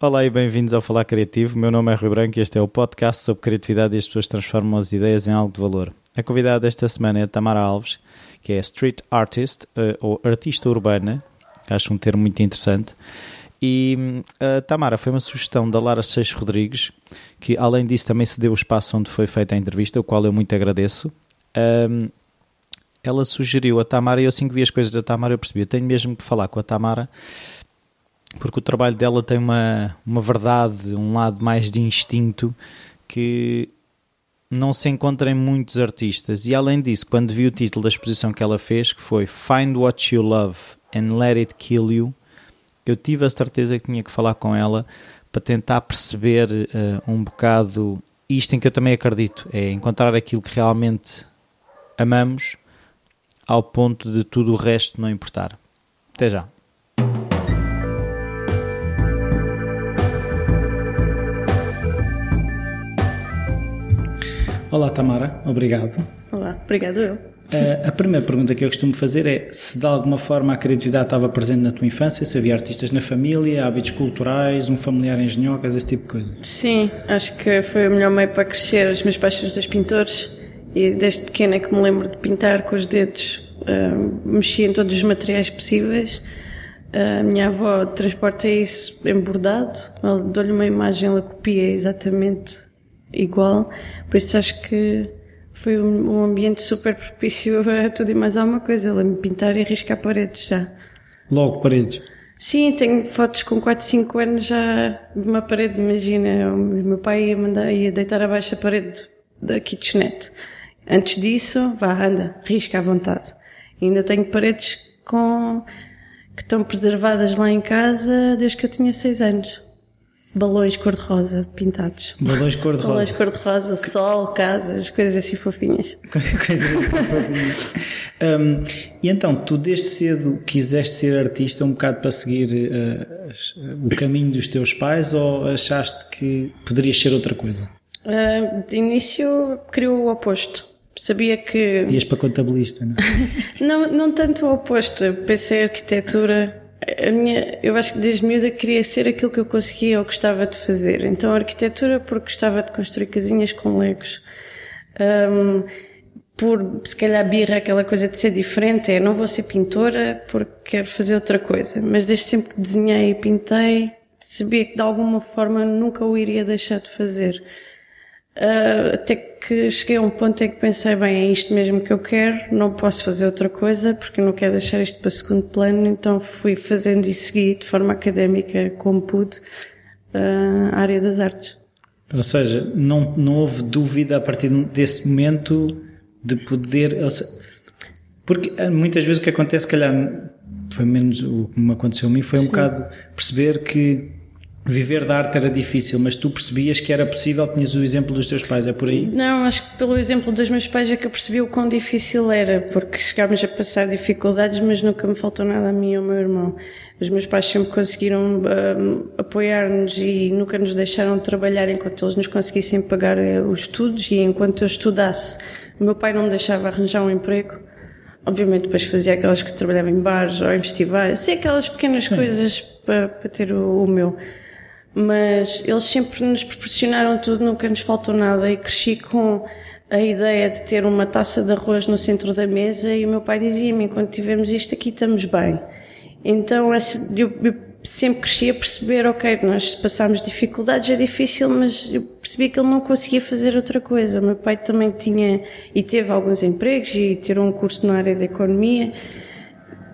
Olá e bem-vindos ao Falar Criativo. Meu nome é Rui Branco e este é o podcast sobre criatividade e as pessoas transformam as ideias em algo de valor. A convidada desta semana é Tamara Alves, que é street artist uh, ou artista urbana, acho um termo muito interessante. E hum, a Tamara foi uma sugestão da Lara Seixas Rodrigues, que além disso também se deu o espaço onde foi feita a entrevista, o qual eu muito agradeço. Um, ela sugeriu a Tamara e eu assim que vi as coisas da Tamara eu percebi, eu tenho mesmo que falar com a Tamara porque o trabalho dela tem uma, uma verdade, um lado mais de instinto que não se encontra em muitos artistas. E além disso, quando vi o título da exposição que ela fez, que foi Find What You Love and Let It Kill You, eu tive a certeza que tinha que falar com ela para tentar perceber uh, um bocado isto em que eu também acredito, é encontrar aquilo que realmente amamos ao ponto de tudo o resto não importar. Até já. Olá Tamara, obrigado. Olá, obrigado eu. Uh, a primeira pergunta que eu costumo fazer é se de alguma forma a criatividade estava presente na tua infância, se havia artistas na família, hábitos culturais, um familiar em engenhocas, esse tipo de coisa. Sim, acho que foi o melhor meio para crescer. Os meus pais são dois pintores e desde pequena é que me lembro de pintar com os dedos, uh, mexia em todos os materiais possíveis. Uh, a minha avó transporta isso embordado, dou-lhe uma imagem, ela copia exatamente igual, por isso acho que foi um, ambiente super propício a tudo e mais alguma coisa. Ela me pintar e riscar paredes já. Logo paredes? Sim, tenho fotos com 4, 5 anos já de uma parede, imagina. O meu pai ia, mandar, ia deitar abaixo a parede da kitchenette. Antes disso, vá, anda, risca à vontade. Ainda tenho paredes com, que estão preservadas lá em casa desde que eu tinha 6 anos. Balões cor-de-rosa pintados. Balões cor-de-rosa. Balões cor-de-rosa, sol, casas, coisas assim fofinhas. coisas assim fofinhas. Um, e então, tu desde cedo quiseste ser artista um bocado para seguir uh, o caminho dos teus pais ou achaste que poderias ser outra coisa? Uh, de início, queria o oposto. Sabia que. Ias para contabilista, não? É? não, não tanto o oposto. Pensei arquitetura a minha, eu acho que desde miúda queria ser aquilo que eu conseguia ou gostava de fazer. Então, arquitetura porque gostava de construir casinhas com legos. Um, por, se calhar, birra aquela coisa de ser diferente, é não vou ser pintora porque quero fazer outra coisa. Mas desde sempre que desenhei e pintei, sabia que de alguma forma nunca o iria deixar de fazer. Uh, até que cheguei a um ponto em que pensei, bem, é isto mesmo que eu quero, não posso fazer outra coisa porque não quero deixar isto para segundo plano, então fui fazendo e segui de forma académica como pude uh, a área das artes. Ou seja, não, não houve dúvida a partir desse momento de poder. Porque ah, muitas vezes o que acontece, se calhar, foi menos o que me aconteceu a mim, foi um Sim. bocado perceber que viver da arte era difícil, mas tu percebias que era possível, tinhas o exemplo dos teus pais, é por aí? Não, acho que pelo exemplo dos meus pais é que eu percebi o quão difícil era, porque chegámos a passar dificuldades, mas nunca me faltou nada a mim e ao meu irmão. Os meus pais sempre conseguiram um, apoiar-nos e nunca nos deixaram trabalhar enquanto eles nos conseguissem pagar eh, os estudos e enquanto eu estudasse. O meu pai não me deixava arranjar um emprego. Obviamente depois fazia aquelas que trabalhava em bares ou em festivais, sei aquelas pequenas Sim. coisas para, para ter o, o meu mas eles sempre nos proporcionaram tudo, nunca nos faltou nada e cresci com a ideia de ter uma taça de arroz no centro da mesa e o meu pai dizia-me, quando tivermos isto aqui estamos bem. Então eu, sempre cresci a perceber, ok, nós passámos dificuldades, é difícil, mas eu percebi que ele não conseguia fazer outra coisa. O meu pai também tinha e teve alguns empregos e tirou um curso na área da economia,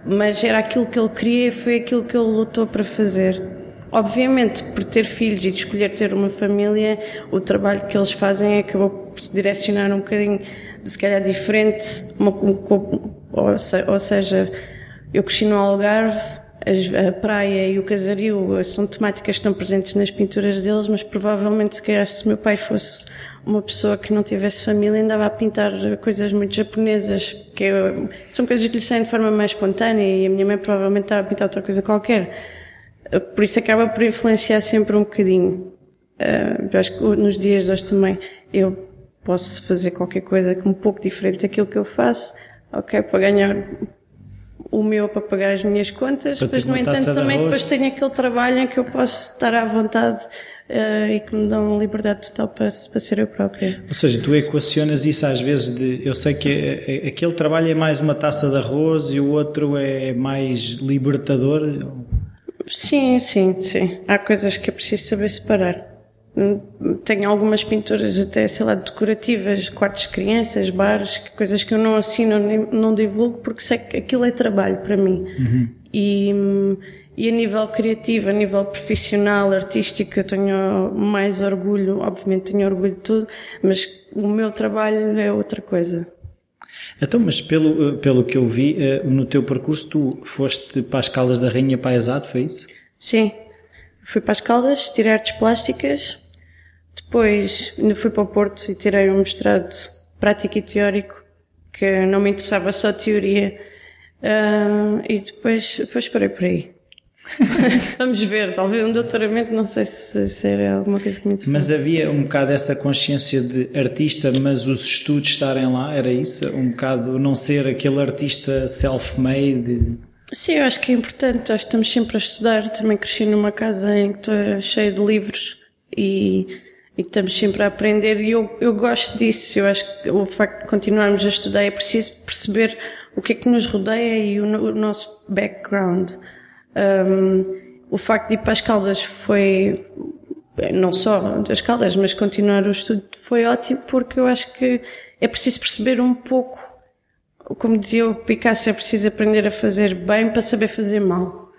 mas era aquilo que ele queria, foi aquilo que ele lutou para fazer. Obviamente, por ter filhos e de escolher ter uma família, o trabalho que eles fazem acabou por se direcionar um bocadinho, se calhar, diferente. Uma, um, ou seja, eu cresci no Algarve, a praia e o casario são temáticas que estão presentes nas pinturas deles, mas provavelmente, se calhar, se meu pai fosse uma pessoa que não tivesse família andava a pintar coisas muito japonesas, que são coisas que lhe saem de forma mais espontânea e a minha mãe provavelmente estava a pintar outra coisa qualquer. Por isso acaba por influenciar sempre um bocadinho. Uh, eu acho que nos dias de hoje também eu posso fazer qualquer coisa um pouco diferente daquilo que eu faço, ok, para ganhar o meu para pagar as minhas contas, Para mas no entanto também depois tenho aquele trabalho em que eu posso estar à vontade eh, e que me dão liberdade total para, para ser eu própria. Ou seja, tu equacionas isso às vezes de. Eu sei que eh, eh, aquele trabalho é mais uma taça de arroz e o outro é mais libertador. Sim, sim, sim. Há coisas que é preciso saber separar. Hum, Tenho algumas pinturas até, sei lá, decorativas, quartos de crianças, bares, coisas que eu não assino, nem- não divulgo, porque sei que aquilo é trabalho para mim. E, hum, e a nível criativo, a nível profissional, artístico, eu tenho mais orgulho, obviamente tenho orgulho de tudo, mas o meu trabalho é outra coisa. Então, mas pelo, eh, pelo que eu vi, eh, no teu percurso, tu foste para as Caldas da Rainha Paisado, foi isso? Sim. Fui para as Caldas, tirei artes plásticas. Depois ainda fui para o Porto e tirei um mestrado prático e teórico, que não me interessava só teoria. Ah, e depois, depois parei por aí. Vamos ver, talvez um doutoramento, não sei se, se era alguma coisa que me interessava. Mas havia um bocado essa consciência de artista, mas os estudos estarem lá, era isso? Um bocado não ser aquele artista self-made? Sim, eu acho que é importante. Acho que estamos sempre a estudar. Também cresci numa casa em que estou cheia de livros e, e estamos sempre a aprender. E eu, eu gosto disso. Eu acho que o facto de continuarmos a estudar é preciso perceber o que é que nos rodeia e o, o nosso background. Um, o facto de ir para as Caldas foi, não só das Caldas, mas continuar o estudo foi ótimo porque eu acho que é preciso perceber um pouco como dizia o Picasso, é preciso aprender a fazer bem para saber fazer mal.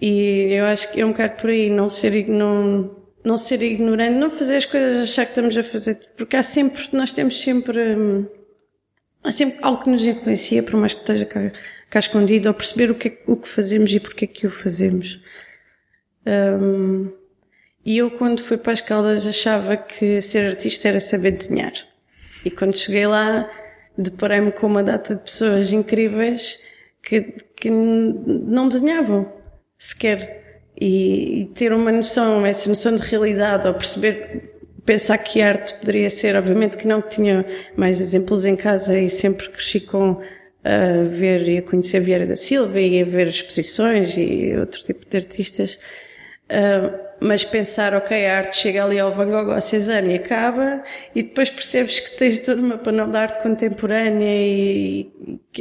E eu acho que é um bocado por aí, não ser, não, não ser ignorante, não fazer as coisas achar que estamos a fazer, porque há sempre, nós temos sempre, hum, há sempre algo que nos influencia, por mais que esteja cá, cá escondido, ou perceber o que, é, o que fazemos e porque é que o fazemos. Hum, e eu, quando fui para as Caldas, achava que ser artista era saber desenhar. E quando cheguei lá, deparei-me com uma data de pessoas incríveis que, que não desenhavam sequer. E, e ter uma noção, essa noção de realidade, ou perceber, pensar que arte poderia ser, obviamente que não, tinha mais exemplos em casa e sempre cresci com a ver e a conhecer Vieira da Silva e a ver exposições e outro tipo de artistas. Uh, mas pensar, ok, a arte chega ali ao Van Gogh ao Cézanne e acaba, e depois percebes que tens toda uma panela de arte contemporânea e,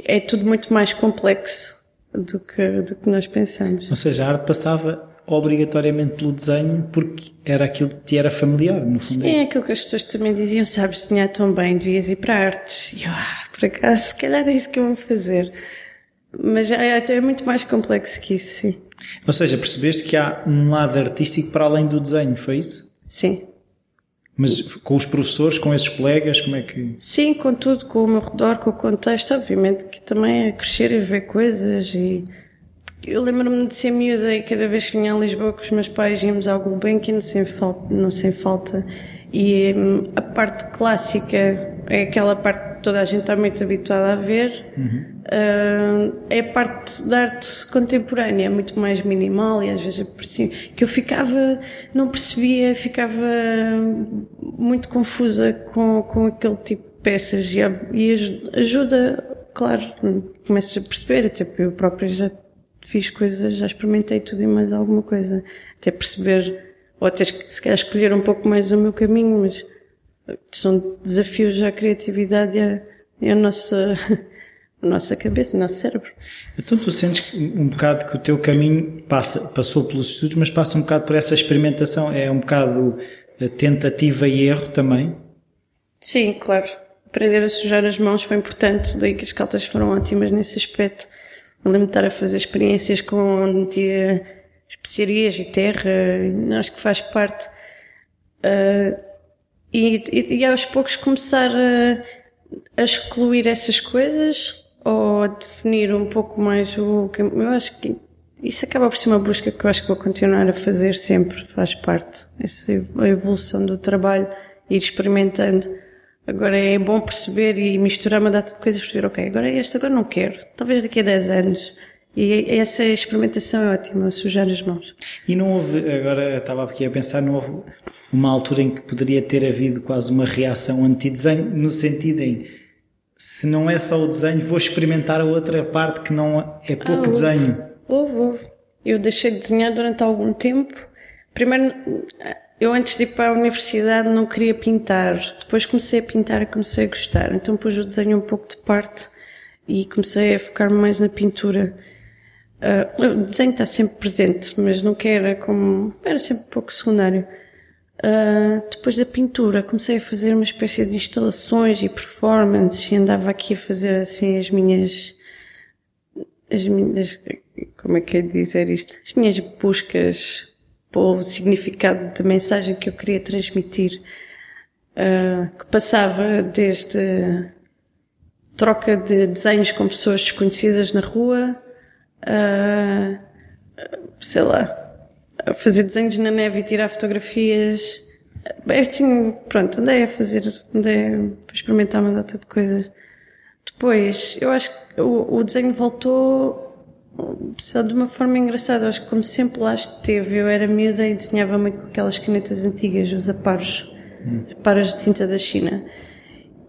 é tudo muito mais complexo do que, do que nós pensamos. Ou seja, a arte passava obrigatoriamente pelo desenho porque era aquilo que te era familiar, no fundo. É aquilo que as pessoas também diziam, sabes desenhar tão bem, devias ir para artes. E eu, ah, por acaso, se calhar é isso que eu vou fazer. Mas é, é muito mais complexo que isso, sim. Ou seja, percebeste que há um lado artístico para além do desenho, foi isso? Sim. Mas com os professores, com esses colegas, como é que. Sim, com tudo, com o meu redor, com o contexto, obviamente que também é crescer e ver coisas e eu lembro-me de ser miúda e cada vez que vinha a Lisboa com os meus pais íamos ao Gulbenkian sem falta, não sem falta e hum, a parte clássica é aquela parte que toda a gente está muito habituada a ver. Hum, é a parte da arte contemporânea, muito mais minimal e às vezes parecia que eu ficava, não percebia, ficava muito confusa com, com aquele tipo de peças e, e aj- ajuda, claro, começas a perceber, tipo, eu própria já fiz coisas, já experimentei tudo e mais alguma coisa, até perceber, ou até se calhar escolher um pouco mais o meu caminho, mas são desafios à criatividade e à, e à nossa, à nossa cabeça, ao nosso cérebro. Então tu sentes um bocado que o teu caminho passa, passou pelos estudos, mas passa um bocado por essa experimentação, é um bocado eh, tentativa e erro também. Sim, claro. Aprender a sujar as mãos foi importante, daí que as caltas foram ótimas nesse aspecto. Eu lembro de estar a fazer experiências com metia especiarias e terra, acho que faz parte. Ah, e, e, e aos poucos começar a, a excluir essas coisas ou a definir um pouco mais o que eu acho que isso acaba por ser uma busca que eu acho que vou continuar a fazer sempre, faz parte. Essa evolução do trabalho, ir experimentando. Agora é bom perceber e misturar uma data de coisas, perceber, ok, agora é este, agora não quero. Talvez daqui a 10 anos. E essa experimentação é ótima, sujar as mãos. E não houve, agora estava aqui a pensar, não houve uma altura em que poderia ter havido quase uma reação anti-desenho, no sentido em se não é só o desenho, vou experimentar a outra parte que não é pouco ah, desenho. Houve, houve. Eu deixei de desenhar durante algum tempo. Primeiro, eu antes de ir para a universidade não queria pintar. Depois comecei a pintar e comecei a gostar. Então pus o desenho um pouco de parte e comecei a focar-me mais na pintura. Uh, o desenho está sempre presente, mas nunca era como, era sempre um pouco secundário. Uh, depois da pintura comecei a fazer uma espécie de instalações e performances e andava aqui a fazer assim as minhas, as minhas, como é que é dizer isto? As minhas buscas o significado da mensagem que eu queria transmitir, uh, que passava desde troca de desenhos com pessoas desconhecidas na rua, uh, sei lá, fazer desenhos na neve e tirar fotografias. É assim, pronto, andei a fazer, andei a experimentar uma data de coisas. Depois, eu acho que o, o desenho voltou só de uma forma engraçada. Acho que como sempre lá esteve, eu era miúda e desenhava muito com aquelas canetas antigas, os aparos, hum. de tinta da China.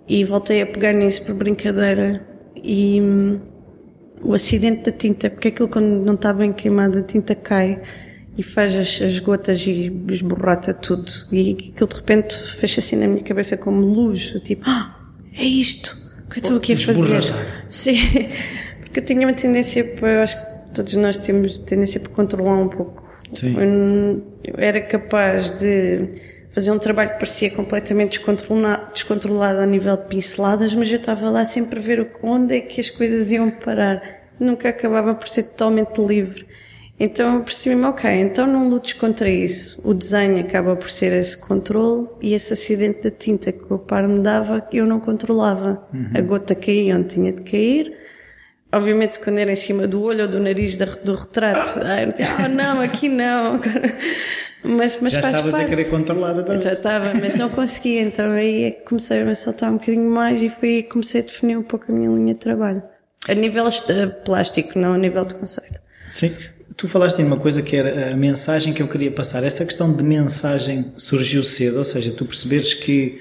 E voltei a pegar nisso por brincadeira e hum, o acidente da tinta, porque aquilo quando não está bem queimado, a tinta cai e faz as, as gotas e esborrata tudo. E aquilo de repente fecha assim na minha cabeça como luz, tipo, ah, é isto que eu estou aqui a fazer. Sim. Porque eu tinha uma tendência para, eu acho que todos nós temos tendência para controlar um pouco. Sim. Eu, eu era capaz de fazer um trabalho que parecia completamente descontrolado, descontrolado a nível de pinceladas, mas eu estava lá sempre a ver onde é que as coisas iam parar. Nunca acabava por ser totalmente livre. Então eu percebi-me, ok, então não lutes contra isso. O desenho acaba por ser esse controle e esse acidente da tinta que o par me dava, eu não controlava. Uhum. A gota caía onde tinha de cair, obviamente quando era em cima do olho ou do nariz do retrato, ah, não, aqui não. Mas, mas já estavas parte. a querer controlar então. Já estava, mas não conseguia, então aí é que comecei a me soltar um bocadinho mais e foi aí que comecei a definir um pouco a minha linha de trabalho. A nível uh, plástico, não a nível de conceito. Sim. Tu falaste em uma coisa que era a mensagem que eu queria passar. Essa questão de mensagem surgiu cedo, ou seja, tu perceberes que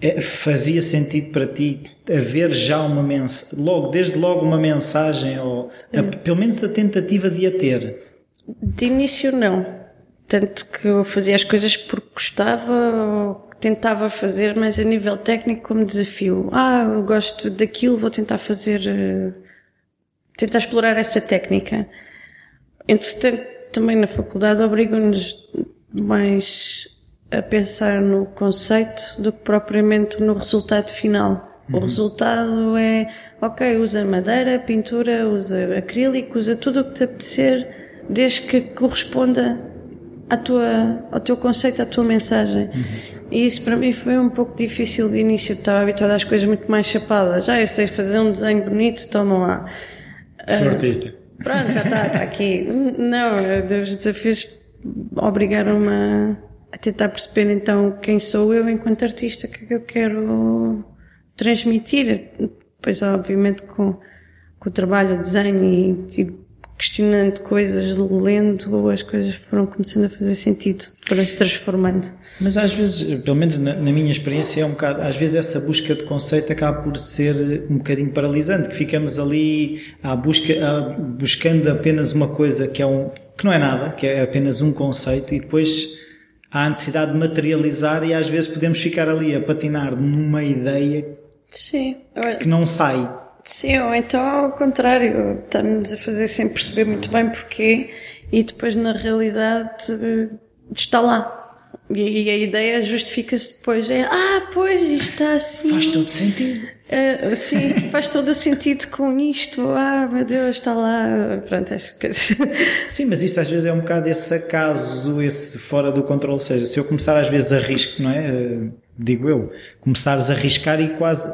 é, fazia sentido para ti haver já uma mensagem, logo, desde logo uma mensagem, ou a, pelo menos a tentativa de a ter? De início não. Tanto que eu fazia as coisas porque gostava, ou tentava fazer, mas a nível técnico como desafio. Ah, eu gosto daquilo, vou tentar fazer, uh, tentar explorar essa técnica. Entretanto, também na faculdade obrigam-nos mais a pensar no conceito do que propriamente no resultado final. Uhum. O resultado é, ok, usa madeira, pintura, usa acrílico, usa tudo o que te apetecer, desde que corresponda à tua, ao teu conceito, à tua mensagem. Uhum. E isso para mim foi um pouco difícil de início, estava habituada às coisas muito mais chapadas. Já ah, eu sei fazer um desenho bonito, toma lá. Sou uh, artista. Pronto, já está, está aqui. Não, os desafios obrigaram-me a a tentar perceber então quem sou eu enquanto artista, o que é que eu quero transmitir. Depois, obviamente, com, com o trabalho, o desenho e, e questionando coisas, lendo, as coisas foram começando a fazer sentido, foram se transformando. Mas às vezes, pelo menos na, na, minha experiência, é um bocado, às vezes essa busca de conceito acaba por ser um bocadinho paralisante, que ficamos ali à busca, à, buscando apenas uma coisa que é um, que não é nada, que é apenas um conceito e depois há a necessidade de materializar e às vezes podemos ficar ali a patinar numa ideia Sim. que não sai. Sim, ou então ao contrário, estamos a fazer sem perceber muito bem porquê e depois na realidade está lá. E a ideia justifica-se depois. É, ah, pois, isto está assim. Faz todo sentido. Uh, sim, faz todo o sentido com isto. Ah, meu Deus, está lá. Pronto, as coisas. Sim, mas isso às vezes é um bocado esse acaso, esse fora do controle. Ou seja, se eu começar às vezes a risco, não é? Uh, digo eu, começares a arriscar e quase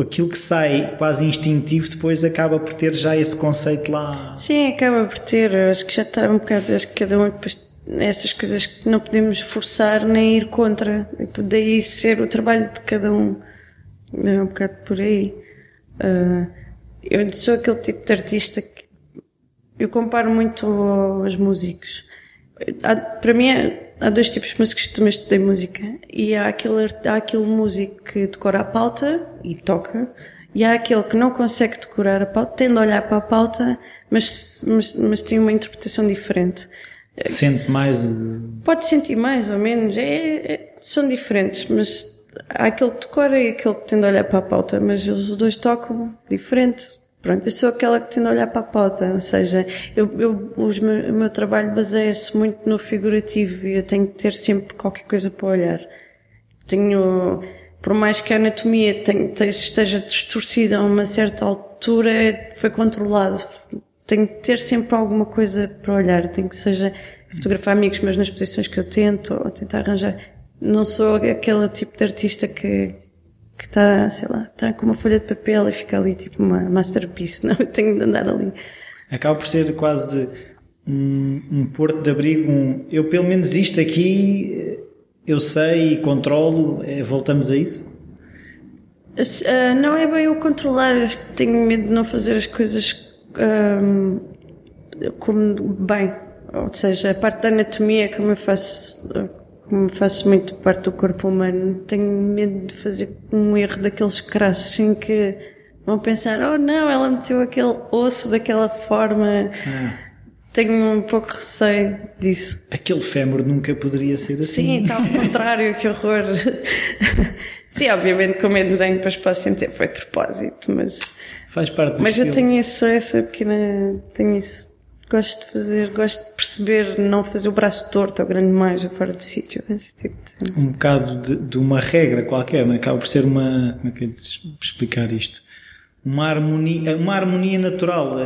aquilo que sai quase instintivo depois acaba por ter já esse conceito lá. Sim, acaba por ter. Acho que já está um bocado. Acho que cada um depois essas coisas que não podemos forçar nem ir contra. Daí ser o trabalho de cada um. É um bocado por aí. Uh, eu sou aquele tipo de artista que eu comparo muito aos músicos. Há, para mim há dois tipos de músicos, também estudei música, e há aquele, há aquele músico que decora a pauta e toca, e há aquele que não consegue decorar a pauta, tende a olhar para a pauta, mas, mas, mas tem uma interpretação diferente. Sente mais? Pode sentir mais ou menos, é, é, são diferentes, mas há aquele que decora e aquele que tende a olhar para a pauta, mas os dois tocam diferente. Pronto, eu sou aquela que tende a olhar para a pauta, ou seja, eu, eu, os o meu trabalho baseia-se muito no figurativo e eu tenho que ter sempre qualquer coisa para olhar. Tenho, por mais que a anatomia tenha, esteja distorcida a uma certa altura, foi controlado tenho que ter sempre alguma coisa para olhar, tenho que seja fotografar amigos, mas nas posições que eu tento, ou tentar arranjar. Não sou aquele tipo de artista que, que está, sei lá, está com uma folha de papel e fica ali tipo uma masterpiece, não, eu tenho de andar ali. Acaba por ser quase um, um porto de abrigo, um, eu pelo menos isto aqui, eu sei e controlo, é, voltamos a isso? Uh, não é bem eu controlar, tenho medo de não fazer as coisas um, como bem, ou seja, a parte da anatomia, como eu faço, como faço muito parte do corpo humano, tenho medo de fazer um erro daqueles crassos em que vão pensar, oh não, ela meteu aquele osso daquela forma. Ah. Tenho um pouco receio disso. Aquele fémur nunca poderia ser assim. Sim, está ao contrário, que horror. Sim, obviamente, como é desenho para os pacientes, foi de propósito, mas Faz parte do Mas estilo. eu tenho isso, essa pequena. Tenho isso. Gosto de fazer, gosto de perceber, não fazer o braço torto ou grande mais ou fora do sítio. Tipo de... Um bocado de, de, uma regra qualquer, mas acaba por ser uma. Como é que eu explicar isto? Uma harmonia, uma harmonia natural.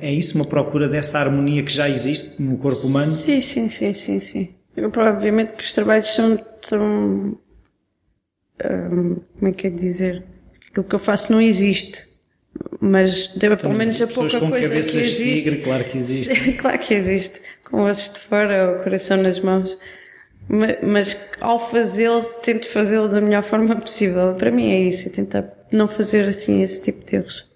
É isso, uma procura dessa harmonia que já existe no corpo humano? Sim, sim, sim, sim, sim. Eu, obviamente que os trabalhos são. são hum, como é que é dizer? Aquilo que eu faço não existe mas deve, pelo menos a pouca com coisa que existe. Tigre, claro que existe. claro que existe. Com ossos de fora, o coração nas mãos. Mas, mas ao fazê-lo, tento fazê-lo da melhor forma possível. Para mim é isso, é tentar não fazer assim esse tipo de erros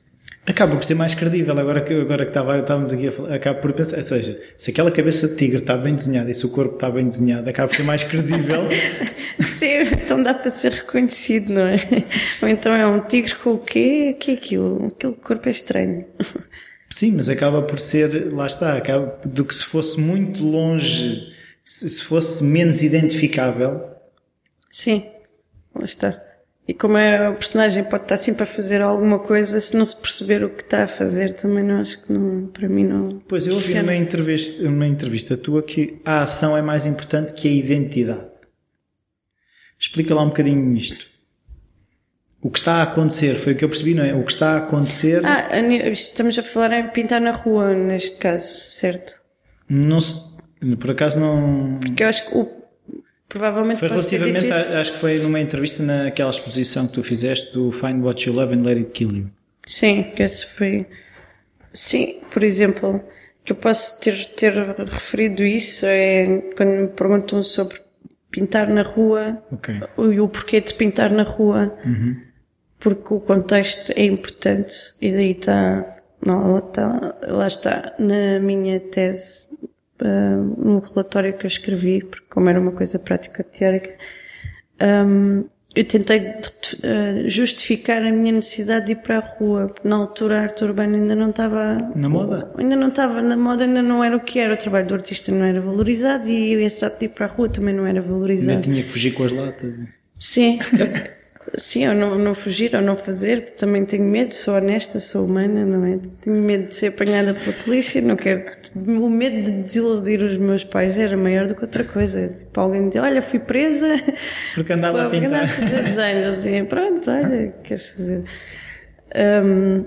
acaba por ser mais credível. Agora que, agora que estava, estávamos aqui a falar, acaba por pensar, ou seja, se aquela cabeça de tigre está bem desenhada e se o corpo está bem desenhado, acaba por ser mais credível. Sim, então dá para ser reconhecido, não é? Ou então é um tigre com o quê? O que é aquilo? Aquele corpo é estranho. Sim, mas acaba por ser, lá está, acaba do que se fosse muito longe, se fosse menos identificável. Sim, lá está. E como é, o personagem pode estar sempre a fazer alguma coisa, se não se perceber o que está a fazer, também não acho que não, para mim não. Pois eu ouvi numa entrevista, numa entrevista tua que a ação é mais importante que a identidade. Explica lá um bocadinho isto. O que está a acontecer, foi o que eu percebi, não é? O que está a acontecer. Ah, estamos a falar em pintar na rua, neste caso, certo? Não por acaso não. Porque eu acho que o Provavelmente foi relativamente, a, acho que foi numa entrevista naquela exposição que tu fizeste do Find What You Love and Let It Kill You. Sim, que esse foi. Sim, por exemplo, que eu posso ter, ter referido isso é quando me perguntam sobre pintar na rua okay. e o porquê de pintar na rua, uhum. porque o contexto é importante e daí está, não, está, lá está na minha tese uh, um relatório que eu escrevi, porque como era uma coisa prática teórica, um, eu tentei uh, justificar a minha necessidade de ir para a rua, porque na altura a arte urbana ainda não estava... Na moda? Ainda não estava na moda, ainda não era o que era, o trabalho do artista não era valorizado e esse ato de ir para a rua também não era valorizado. Ainda tinha que fugir com as latas. Sim. Sim, ou não, não fugir ou não fazer, também tenho medo, sou honesta, sou humana, não é? Tenho medo de ser apanhada pela polícia, não quero. O medo de desiludir os meus pais era maior do que outra coisa. Tipo, alguém me diz, olha, fui presa. Porque andava a pintar. Andava a fazer desenhos, assim, pronto, olha, queres fazer. Um,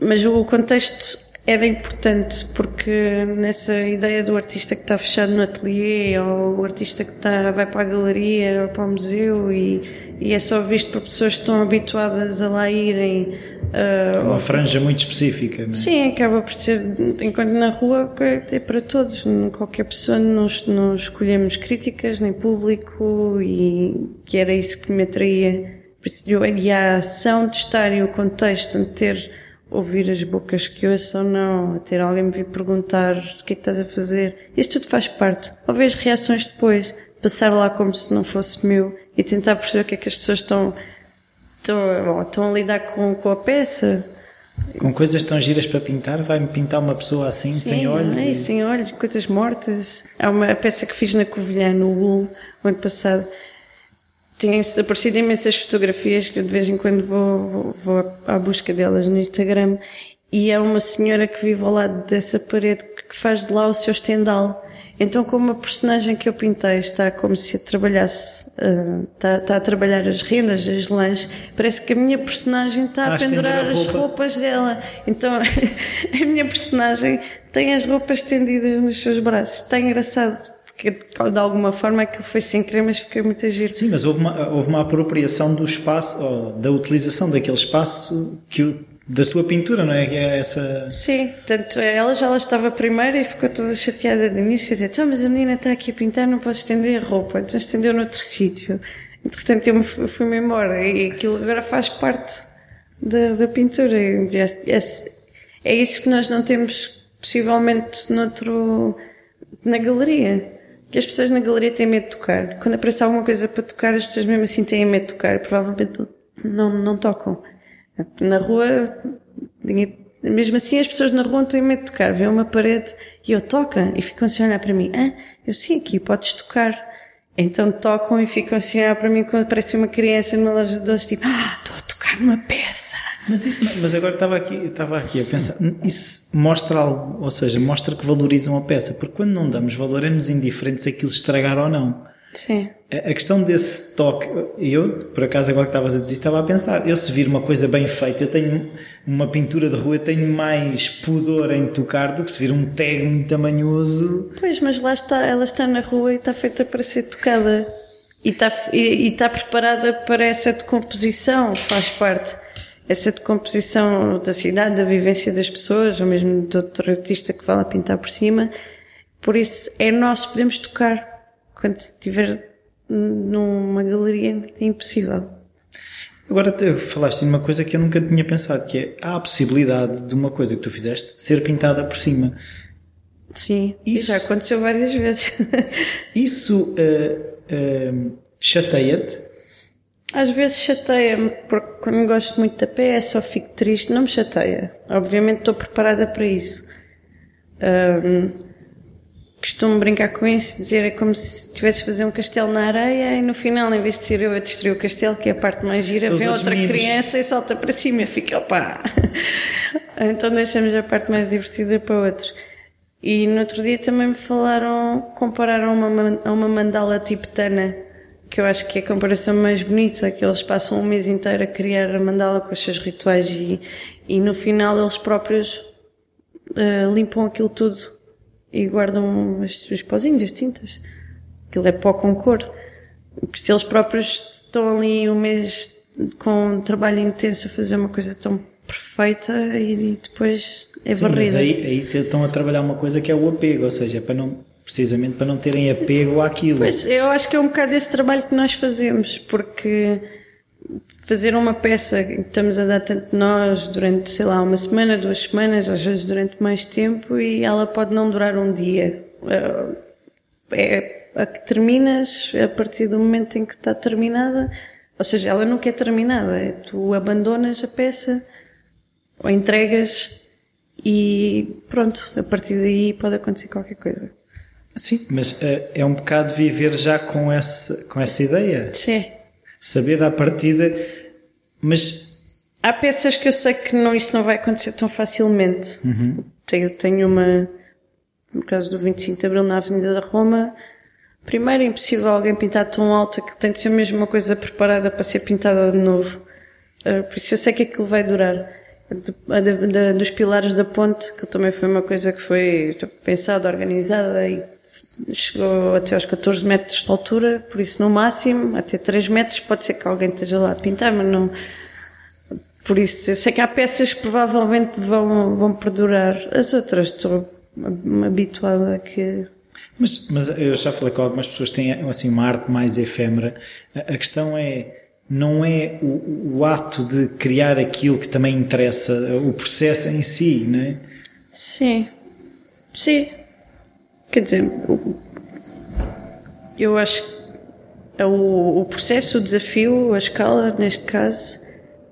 mas o contexto era importante porque nessa ideia do artista que está fechado no ateliê ou o artista que está, vai para a galeria ou para o museu e, e é só visto por pessoas que estão habituadas a lá irem. Uh, Uma franja muito específica, não é? Sim, acaba por ser, enquanto na rua é para todos, qualquer pessoa, não, não escolhemos críticas nem público e que era isso que me atraía. E a ação de estar e o contexto de ter ouvir as bocas que ouço ou não, a ter alguém me vir perguntar o que é que estás a fazer. Isso tudo faz parte. Ou ver as reações depois, passar lá como se não fosse meu e tentar perceber o que é que as pessoas estão, estão, bom, estão a lidar com, com a peça. Com coisas tão giras para pintar, vai-me pintar uma pessoa assim, Sim, sem olhos? É, e- sem olhos, coisas mortas. Há uma peça que fiz na Covilhã, no UL, o ano passado. Têm aparecido imensas fotografias que eu de vez em quando vou, vou, vou à busca delas no Instagram. E é uma senhora que vive ao lado dessa parede que faz de lá o seu estendal. Então, como a personagem que eu pintei está como se trabalhasse, ah, está, está a trabalhar as rendas, as lãs, parece que a minha personagem está Ah, a estender pendurar a as roupa. roupas dela. Então, a minha personagem tem as roupas estendidas nos seus braços. Está engraçado, porque de alguma forma aquilo foi sem querer, mas ficou muito giro. Sim, mas houve uma, houve uma apropriação do espaço, ou da utilização daquele espaço que da tua pintura, não é? Que é essa. Sim, tanto ela já lá estava primeiro e ficou toda chateada de início, dizia, então, mas a menina está aqui a pintar, não pode estender a roupa, então estendeu noutro sítio. Entretanto, eu me fu- fui-me embora e aquilo agora faz parte da, da pintura. É, é, é isso que nós não temos, possivelmente, noutro, na galeria. Que as pessoas na galeria têm medo de tocar. Quando aparece alguma coisa para tocar, as pessoas mesmo assim têm medo de tocar. Provavelmente não, não tocam. Na rua, mesmo assim as pessoas na rua têm medo de tocar. Vê uma parede e eu toca e ficam assim a olhar para mim. Ah, eu sim, aqui podes tocar. Então tocam e ficam assim a olhar para mim quando aparece uma criança numa loja de doces, tipo, ah, estou a tocar numa peça. Mas, isso, mas agora estava aqui, estava aqui a pensar, isso mostra algo, ou seja, mostra que valorizam a peça, porque quando não damos valor é-nos indiferente se aquilo estragar ou não. Sim. A a questão desse toque, eu, por acaso, agora que estavas a dizer, estava a pensar, eu se vir uma coisa bem feita, eu tenho uma pintura de rua, eu tenho mais pudor em tocar do que se vir um tag muito tamanhoso. Pois, mas lá está, ela está na rua e está feita para ser tocada. E está, e, e está preparada para essa decomposição, faz parte. Essa decomposição da cidade, da vivência das pessoas, ou mesmo de outro artista que vai lá pintar por cima. Por isso, é nosso, podemos tocar. Quando estiver numa galeria, é impossível. Agora te falaste de uma coisa que eu nunca tinha pensado, que é, há a possibilidade de uma coisa que tu fizeste ser pintada por cima. Sim, Isso- já aconteceu várias vezes. Isso eh, eh, chateia-te? Às vezes chateia-me, porque quando gosto muito da peça ou fico triste, não me chateia. Obviamente estou preparada para isso. Ahm, costumo brincar com isso, dizer é como se estivesse a fazer um castelo na areia e no final, em vez de ser eu a destruir o castelo, que é a parte mais gira, São vem outra meninos. criança e salta para cima e fica, opá! então deixamos a parte mais divertida para outros. E no outro dia também me falaram, compararam uma, a uma mandala tibetana, que eu acho que é a comparação mais bonita, que eles passam um mês inteiro a criar a mandala com os seus rituais e, e no final eles próprios eh, limpam aquilo tudo e guardam os, os pozinhos, as tintas. Aquilo é pó com cor. Porque se eles próprios estão ali um mês com um trabalho intenso a fazer uma coisa tão perfeita e, e depois é Sim, mas varrida. aí, aí te- estão a trabalhar uma coisa que é o apego, ou seja, para não, precisamente para não terem apego àquilo. Pois, eu acho que é um bocado esse trabalho que nós fazemos, porque fazer uma peça em que estamos a dar tanto nós durante, sei lá, uma semana, duas semanas, às vezes durante mais tempo, e ela pode não durar um dia. Eh, É a que terminas a partir do momento em que está terminada, ou seja, ela nunca é terminada, é tu abandonas a peça ou entregas e pronto, a partir daí pode acontecer qualquer coisa. Sim, mas eh, é um bocado viver já com essa, com essa ideia. Sim. Saber à partida, mas Há peças que eu sei que não, isso não vai acontecer tão facilmente. Tenho, tenho uma, no caso do 25 de Abril na Avenida da Roma, primeiro é impossível alguém pintar tão alta que tem de ser mesmo uma coisa preparada para ser pintada de novo. Uh, por isso eu sei que aquilo vai durar. De- da- da- dos pilares da ponte, que também foi uma coisa que foi pensada, organizada e chegou até aos 14 metros de altura, por isso no máximo, até 3 metros, pode ser que alguém esteja lá a pintar, mas não, por isso, eu sei que há peças que provavelmente vão, vão perdurar. As outras estou habituada a que. Mas, mas eu já falei com algumas pessoas que têm assim, uma arte mais efêmera. A, a questão é não é o, o, ato de criar aquilo que também interessa, o processo em si, não é? Sim. Sim. Quer dizer, eu acho que é o, o processo, o desafio, a escala, neste caso,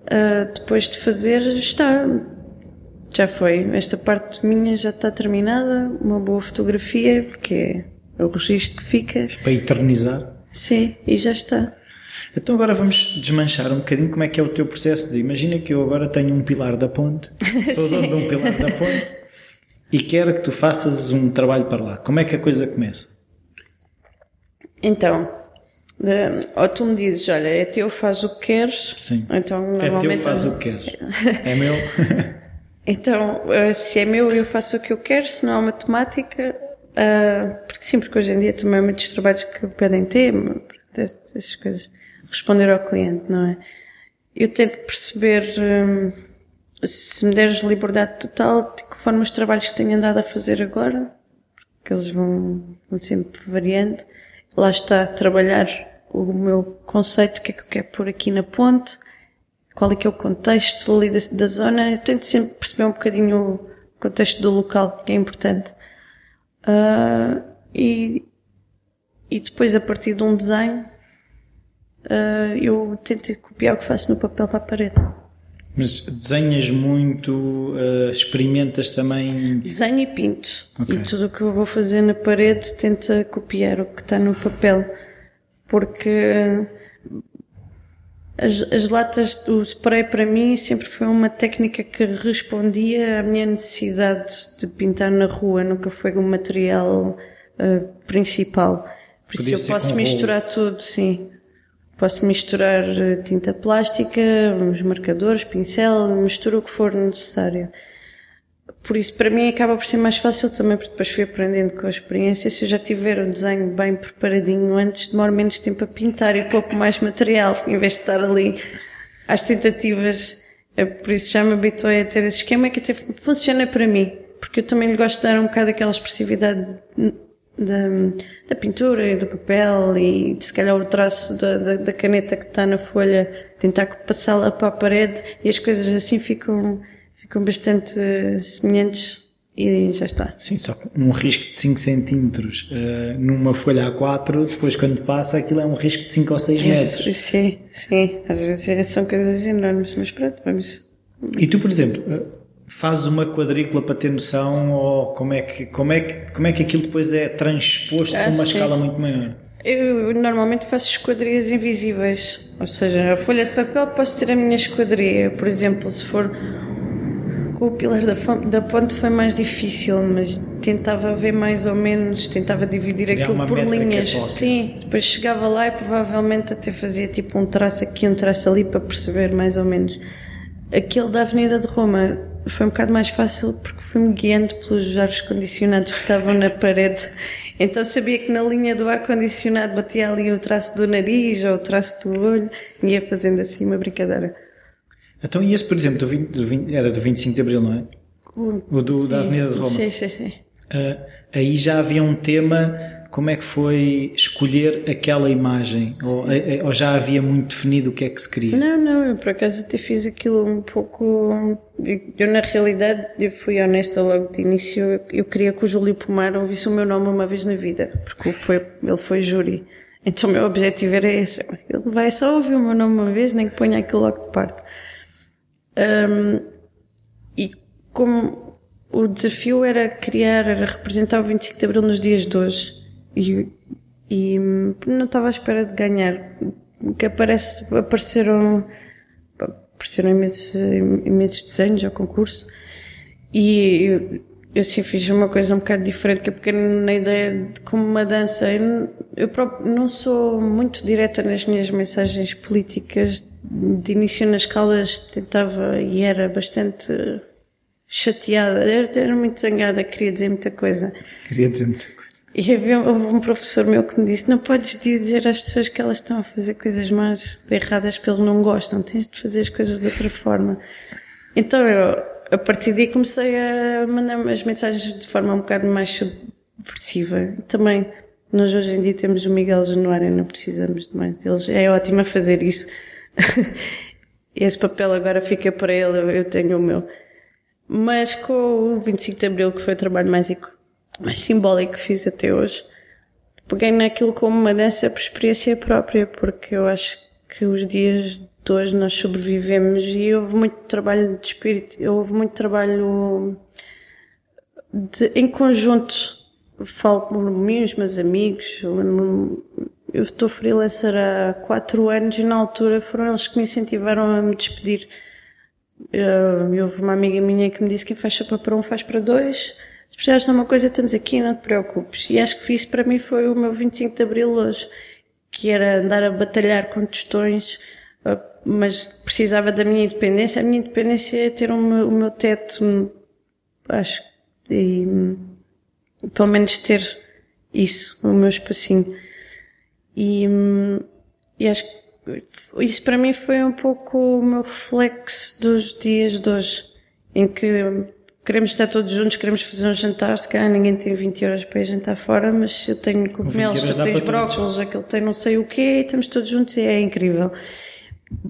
uh, depois de fazer, está. Já foi. Esta parte minha já está terminada. Uma boa fotografia, porque é o registro que fica. Para eternizar? Sim, e já está. Então agora vamos desmanchar um bocadinho como é que é o teu processo de imagina que eu agora tenho um pilar da ponte, sou dono de um pilar da ponte e quero que tu faças um trabalho para lá. Como é que a coisa começa? Então, ou tu me dizes, olha, é teu, faz o que queres. Sim. Então, normalmente, é teu, faz o que queres. É meu. então, eh, se é meu, eu faço o que eu quero, se não é uma temática, uh, porque sim, porque hoje em dia também há muitos trabalhos que pedem tema, essas coisas. Responder ao cliente, não é? Eu tento perceber, um, se me deres liberdade total, forma os trabalhos que tenho andado a fazer agora, porque eles vão, vão sempre variando, lá está trabalhar o meu conceito, o que é que eu quero pôr aqui na ponte, qual é que é o contexto ali da, da zona. Eu tento sempre perceber um bocadinho o contexto do local, que é importante. Uh, e, e depois, a partir de um desenho, uh, eu tento copiar o que faço no papel para a parede. Mas desenhas muito, uh, experimentas também? Desenho e pinto. Okay. E tudo o que eu vou fazer na parede tenta copiar o que está no papel. Porque as, as latas do spray para mim sempre foi uma técnica que respondia à minha necessidade de pintar na rua, nunca foi um material uh, principal. Por Podia isso eu posso misturar rolo. tudo, sim. Posso misturar eh, tinta plástica, os marcadores, pincel, misturo o que for necessário. Por isso, para mim, acaba por ser mais fácil também, porque depois fui aprendendo com a experiência. Se eu já tiver o desenho bem preparadinho antes, demoro menos tempo a pintar e pouco mais material, em vez de estar ali às tentativas. É por isso já me habituei a ter esse esquema que até funciona para mim, porque eu também gosto de dar um bocado aquela expressividade da, da pintura e do papel e se calhar o traço da, da, da caneta que está na folha, tentar passá-la para a parede e as coisas assim ficam, ficam bastante semelhantes e já está. Sim, só um risco de 5 centímetros uh, numa folha A4, depois quando passa aquilo é um risco de 5 ou 6 metros. Sim, sim, às vezes são coisas enormes, mas pronto, vamos. E tu, por exemplo, fazes uma quadrícula para ter noção ou como é que, como é que, como é que aquilo depois é transposto ah, para uma sim. escala muito maior? Eu normalmente faço esquadrias invisíveis, ou seja, a folha de papel posso ter a minha esquadria, por exemplo, se for com o pilar da, da ponte foi mais difícil, mas tentava ver mais ou menos, tentava dividir aquilo por linhas. Sim, depois chegava lá e provavelmente até fazia tipo um traço aqui, um traço ali para perceber mais ou menos. Aquele da Avenida de Roma foi um bocado mais fácil porque fui-me guiando pelos ares condicionados que estavam na parede. Então sabia que na linha do ar-condicionado batia ali o traço do nariz ou o traço do olho e ia fazendo assim uma brincadeira. Então, e esse, por exemplo, do 20, do 20, era do 25 de Abril, não é? O, o do, sim, da Avenida de Roma. Sim, sim, sim. Uh, aí já havia um tema como é que foi escolher aquela imagem? Ou, eh, eh, ou, já havia muito definido o que é que se queria? Não, não, eu por acaso até fiz aquilo um pouco. Eu, na realidade, eu fui honesta logo de início. Eu, eu queria que o Júlio Pomar ouvisse o meu nome uma vez na vida, porque foi, ele foi júri. Então o meu objetivo era esse. Ele vai só ouvir o meu nome uma vez, nem que ponha aquilo logo de parte. Um, e como o desafio era criar, era representar o 25 de Abril nos dias de hoje e, e não estava à espera de ganhar. Que aparece, apareceram, apareceram imensos, imensos desenhos ao concurso e eu, eu assim fiz uma coisa um bocado diferente, que é porque na ideia de como uma dança, eu, eu próprio não sou muito direta nas minhas mensagens políticas. De início nas escolas tentava e era bastante chateada, era, era muito zangada, queria dizer muita coisa. Queria dizer muita coisa. E havia um professor meu que me disse: Não podes dizer às pessoas que elas estão a fazer coisas mais erradas porque eles não gostam, tens de fazer as coisas de outra forma. Então eu, a partir daí, comecei a mandar as mensagens de forma um bocado mais subversiva. E também, nós hoje em dia temos o Miguel Januário, não precisamos de mais. Ele é ótimo a fazer isso, Esse papel agora fica para ele, eu tenho o meu. Mas com o 25 de Abril, que foi o trabalho mais, mais simbólico que fiz até hoje, peguei naquilo como uma dança por experiência própria, porque eu acho que os dias de hoje nós sobrevivemos e houve muito trabalho de espírito, houve muito trabalho de, em conjunto. Falo por mim, os meus amigos, eu estou freelancer há quatro anos e na altura foram eles que me incentivaram a me despedir. Uh, houve uma amiga minha que me disse que quem fecha para um faz para dois. Precisares de uma coisa, estamos aqui, não te preocupes. E acho que isso para mim foi o meu 25 de Abril hoje, que era andar a batalhar com tostões, uh, mas precisava da minha independência. A minha independência é ter o meu, o meu teto, acho, e pelo menos ter isso, o meu espacinho. E, e acho que isso para mim foi um pouco o meu reflexo dos dias de hoje, em que queremos estar todos juntos, queremos fazer um jantar, se calhar ninguém tem 20 horas para ir jantar fora, mas eu tenho cogumelos, tu tens brócolos, aquele tem não sei o quê, e estamos todos juntos e é incrível.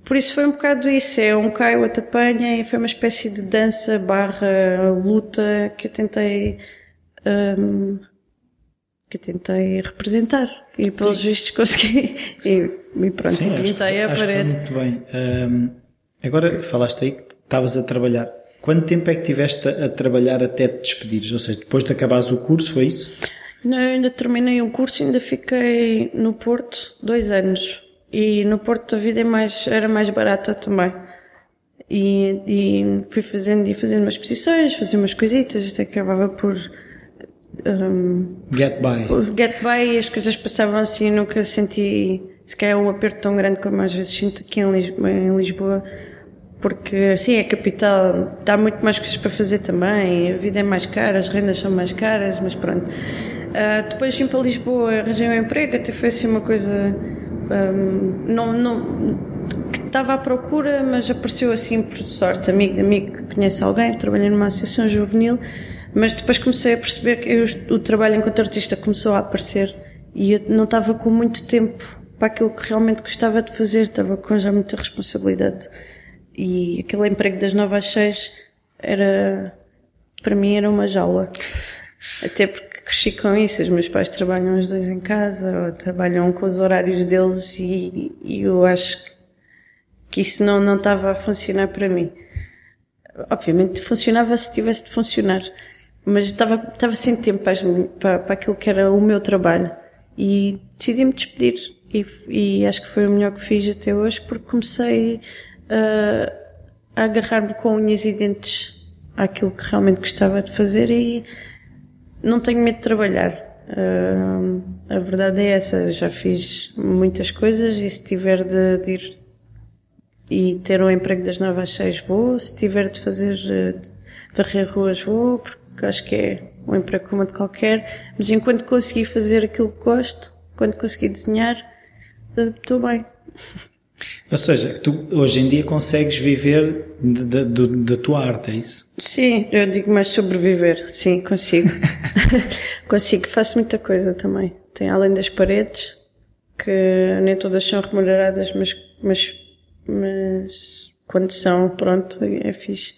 Por isso foi um bocado isso, é um cai, outro apanha, e foi uma espécie de dança barra luta que eu tentei um, que eu tentei representar e pelos vistos consegui e, e pronto, Sim, pintei a parede. muito bem. Um, agora falaste aí que estavas a trabalhar. Quanto tempo é que tiveste a, trabalhar até te despedires? Ou seja, depois de acabares o curso, foi isso? Não, eu ainda terminei o curso, ainda fiquei no Porto dois anos. E no Porto a vida é mais, era mais barata também. E, e fui fazendo e fazendo umas exposições, fazendo umas coisitas, até acabava por um, get by. Get by e as coisas passavam assim, nunca senti se calhar um aperto tão grande como às vezes sinto aqui em Lisboa, em Lisboa porque sim, é capital, dá muito mais coisas para fazer também, a vida é mais cara, as rendas são mais caras, mas pronto. Uh, depois vim para Lisboa, arranjei um emprego, até foi assim uma coisa um, não, não, que estava à procura, mas apareceu assim por sorte, amigo amigo que conhece alguém, trabalhei numa associação juvenil mas depois comecei a perceber que eu, o trabalho enquanto artista começou a aparecer e eu não estava com muito tempo para aquilo que realmente gostava de fazer, estava com já muita responsabilidade. E aquele emprego das nove às seis era, para mim era uma jaula. Até porque cresci com isso, os meus pais trabalham os dois em casa, ou trabalham com os horários deles e, e eu acho que isso não, não estava a funcionar para mim. Obviamente funcionava se tivesse de funcionar mas estava, estava sem tempo para, para, para aquilo que era o meu trabalho e decidi-me despedir e, e, acho que foi o melhor que fiz até hoje porque comecei uh, a agarrar-me com unhas e dentes àquilo que realmente gostava de fazer e não tenho medo de trabalhar. Uh, a verdade é essa, já fiz muitas coisas e se tiver de, de ir e ter um emprego das nove às seis vou, se tiver de fazer de varrer ruas vou, porque que acho que é um emprego como de qualquer, mas enquanto consegui fazer aquilo que gosto, quando consegui desenhar, eh, estou bem. Ou seja, tu hoje em dia consegues viver da tua arte, é isso? Sim, eu digo mais sobreviver, sim, consigo. consigo, faço muita coisa também. Tem além das paredes, que nem todas são remuneradas, mas, mas, mas quando são, pronto, é fixe.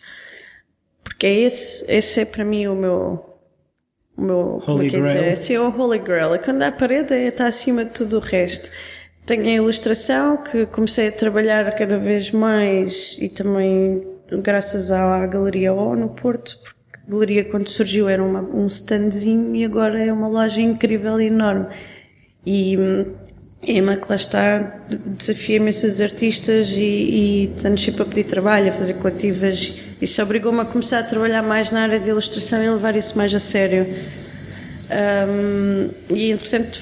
Porque é esse, esse é para mim o meu, o meu, Holy como é Grail. Dizer? Esse é o Holy Grail. É quando a parede está acima de tudo o resto. Tenho a ilustração que comecei a trabalhar cada vez mais e também graças à Galeria O no Porto, porque a Galeria quando surgiu era uma, um standzinho e agora é uma loja incrível e enorme. E Emma que lá está desafia imensos artistas e, e estamos sempre a pedir trabalho, a fazer coletivas. Isso obrigou-me a começar a trabalhar mais na área de ilustração e levar isso mais a sério. Um, e entretanto,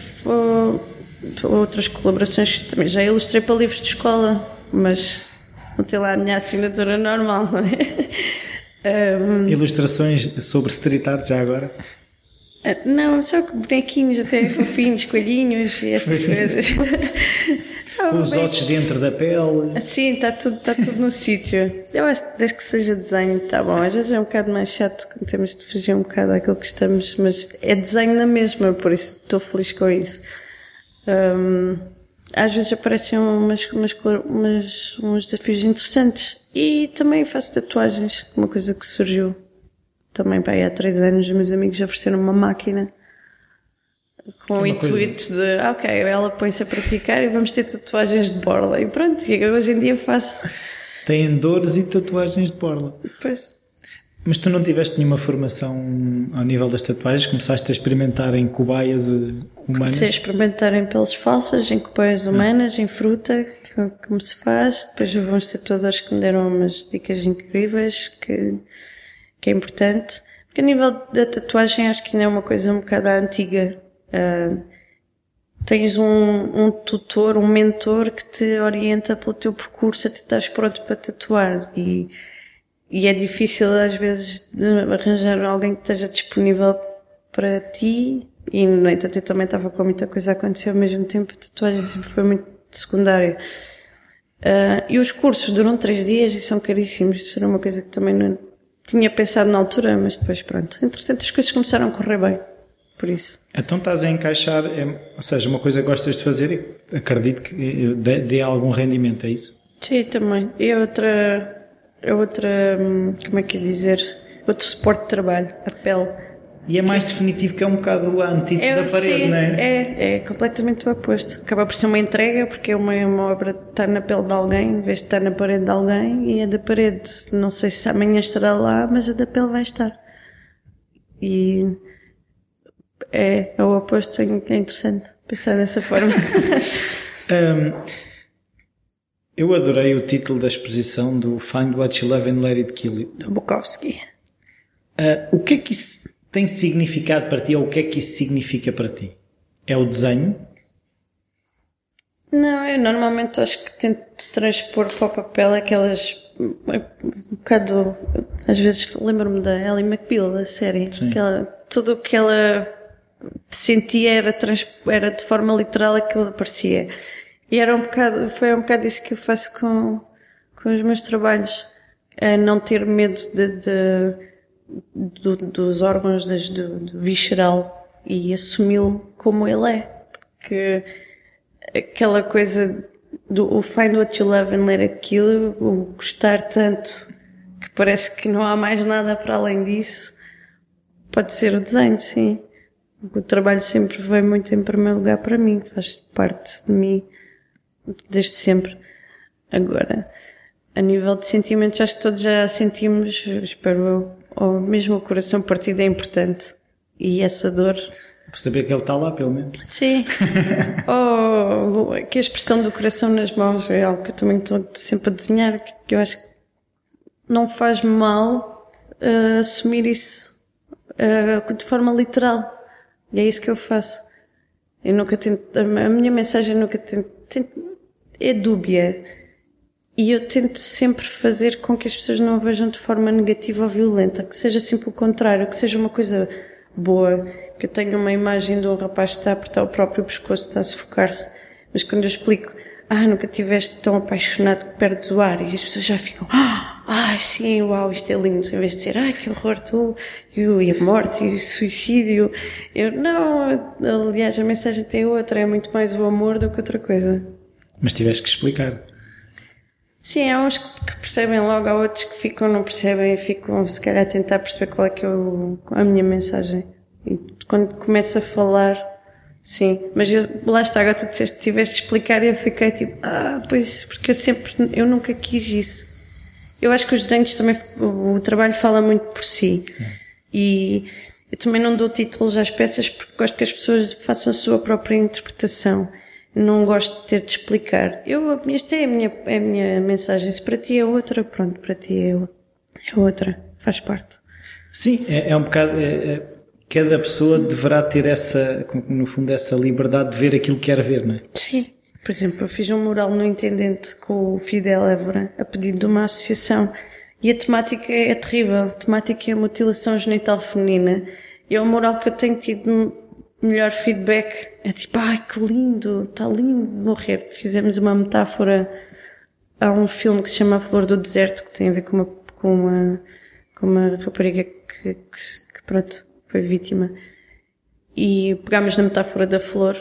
outras colaborações também já ilustrei para livros de escola, mas não tem lá a minha assinatura normal, não é? Um, Ilustrações sobre street art já agora? Ah, não, só com bonequinhos até fofinhos, coelhinhos e essas coisas. Com os ossos dentro da pele. Sim, está tudo, está tudo no sítio. Eu acho que desde que seja desenho está bom. Às vezes é um bocado mais chato quando temos de fugir um bocado daquilo que estamos, mas é desenho na mesma, por isso estou feliz com isso. Um, às vezes aparecem umas, umas, umas, uns desafios interessantes. E também faço tatuagens, uma coisa que surgiu também para aí há três anos. Meus amigos ofereceram uma máquina com é o intuito coisa... de, ah, ok, ela põe-se a praticar e vamos ter tatuagens de borla. E pronto, e hoje em dia faço. Têm dores e tatuagens de borla. Pois. Mas tu não tiveste nenhuma formação ao nível das tatuagens? Começaste a experimentar em cobaias eh, humanas? Comecei a experimentar em peles falsas, em cobaias ah. humanas, ah. em fruta, como se faz. Depois houve uns tatuadores que me deram umas dicas incríveis, que, que é importante. Porque a nível da tatuagem acho que ainda é uma coisa um bocado antiga. Uh, tens um, um tutor, um mentor que te orienta pelo teu percurso até estás pronto para tatuar. E e é difícil às vezes arranjar alguém que esteja disponível para ti e no entanto eu também estava com muita coisa a acontecer ao mesmo tempo, a tatuagem sempre foi muito secundária. Uh, e os cursos duram três dias e são caríssimos, isso era uma coisa que também não tinha pensado na altura, mas depois pronto. Entretanto as coisas começaram a correr bem, por isso. Então estás a encaixar, é, ou seja, uma coisa que gostas de fazer e acredito que dê, dê algum rendimento, é isso? Sim, também. E outra, é outra, hum, como é que é dizer, outro suporte de trabalho, a pele. E é mais definitivo que é um bocado a antítese é, da parede, sim, não é? É, é completamente o oposto. Acaba por ser uma entrega, porque é uma, uma obra de estar na pele de alguém, em vez de estar na parede de alguém, e a da parede, não sei se amanhã estará lá, mas a da pele vai estar. E é, é o oposto, é interessante pensar dessa forma. um, Eu adorei o título da exposição do Find What You Love and Let It Kill. Do Bukowski. Uh, o que é que isso tem significado para ti ou o que é que isso significa para ti? É o desenho? Não, eu normalmente acho que tento transpor para o papel aquelas. Um bocado. Às vezes lembro-me da Ellie McBeal, da série. Aquela, tudo o que ela sentia era, trans, era de forma literal aquilo que parecia. E era um bocado, foi um bocado isso que eu faço com, com os meus trabalhos. É não ter medo de, de do, dos órgãos das, do, do visceral e assumi-lo como ele é. Porque aquela coisa do o find what you love and let it kill o gostar tanto que parece que não há mais nada para além disso, pode ser o desenho, sim. O trabalho sempre veio muito em primeiro lugar para mim, faz parte de mim desde sempre. Agora, a nível de sentimentos, acho que todos já sentimos, espero eu, ou mesmo o coração partido é importante. E essa dor. Por saber que ele está lá, pelo menos. Sim. ou que a expressão do coração nas mãos é algo que eu também estou sempre a desenhar, que eu acho que não faz mal uh, assumir isso uh, de forma literal. E é isso que eu faço. Eu nunca tento, a minha mensagem nunca tento, tento é dúbia. E eu tento sempre fazer com que as pessoas não vejam de forma negativa ou violenta, que seja sempre o contrário, que seja uma coisa boa, que eu tenho uma imagem de um rapaz que está a apertar o próprio pescoço, está a sufocar-se, mas quando eu explico, ah, nunca tiveste tão apaixonado que perdes o ar, e as pessoas já ficam, ah, sim, uau, isto é lindo, em vez de ser, ai, que horror, tu, e a morte, e o suicídio, eu, não, aliás, a mensagem tem outra, é muito mais o amor do que outra coisa. Mas tiveste que explicar. Sim, há uns que percebem logo, há outros que ficam, não percebem e ficam, se calhar, a tentar perceber qual é que é o, a minha mensagem. E quando começo a falar, sim. Mas eu, lá está, agora tu disseste que tiveste de explicar e eu fiquei tipo, ah, pois, porque eu sempre, eu nunca quis isso. Eu acho que os desenhos também, o trabalho fala muito por si. Sim. E eu também não dou títulos às peças porque gosto que as pessoas façam a sua própria interpretação não gosto de ter de explicar. Eu, esta é a minha, é a minha mensagem. Se para ti é outra, pronto, para ti é, é outra. Faz parte. Sim, é, é um bocado. É, é, cada pessoa deverá ter essa, no fundo, essa liberdade de ver aquilo que quer ver, não é? Sim. Por exemplo, eu fiz um mural no Intendente com o Fidel Évora, a pedido de uma associação. E a temática é terrível. A temática é a mutilação genital feminina. E é um mural que eu tenho tido melhor feedback é tipo, ai que lindo, está lindo de morrer. Fizemos uma metáfora a um filme que se chama Flor do Deserto, que tem a ver com uma, com uma, com uma rapariga que, que, que pronto, foi vítima. E pegámos na metáfora da flor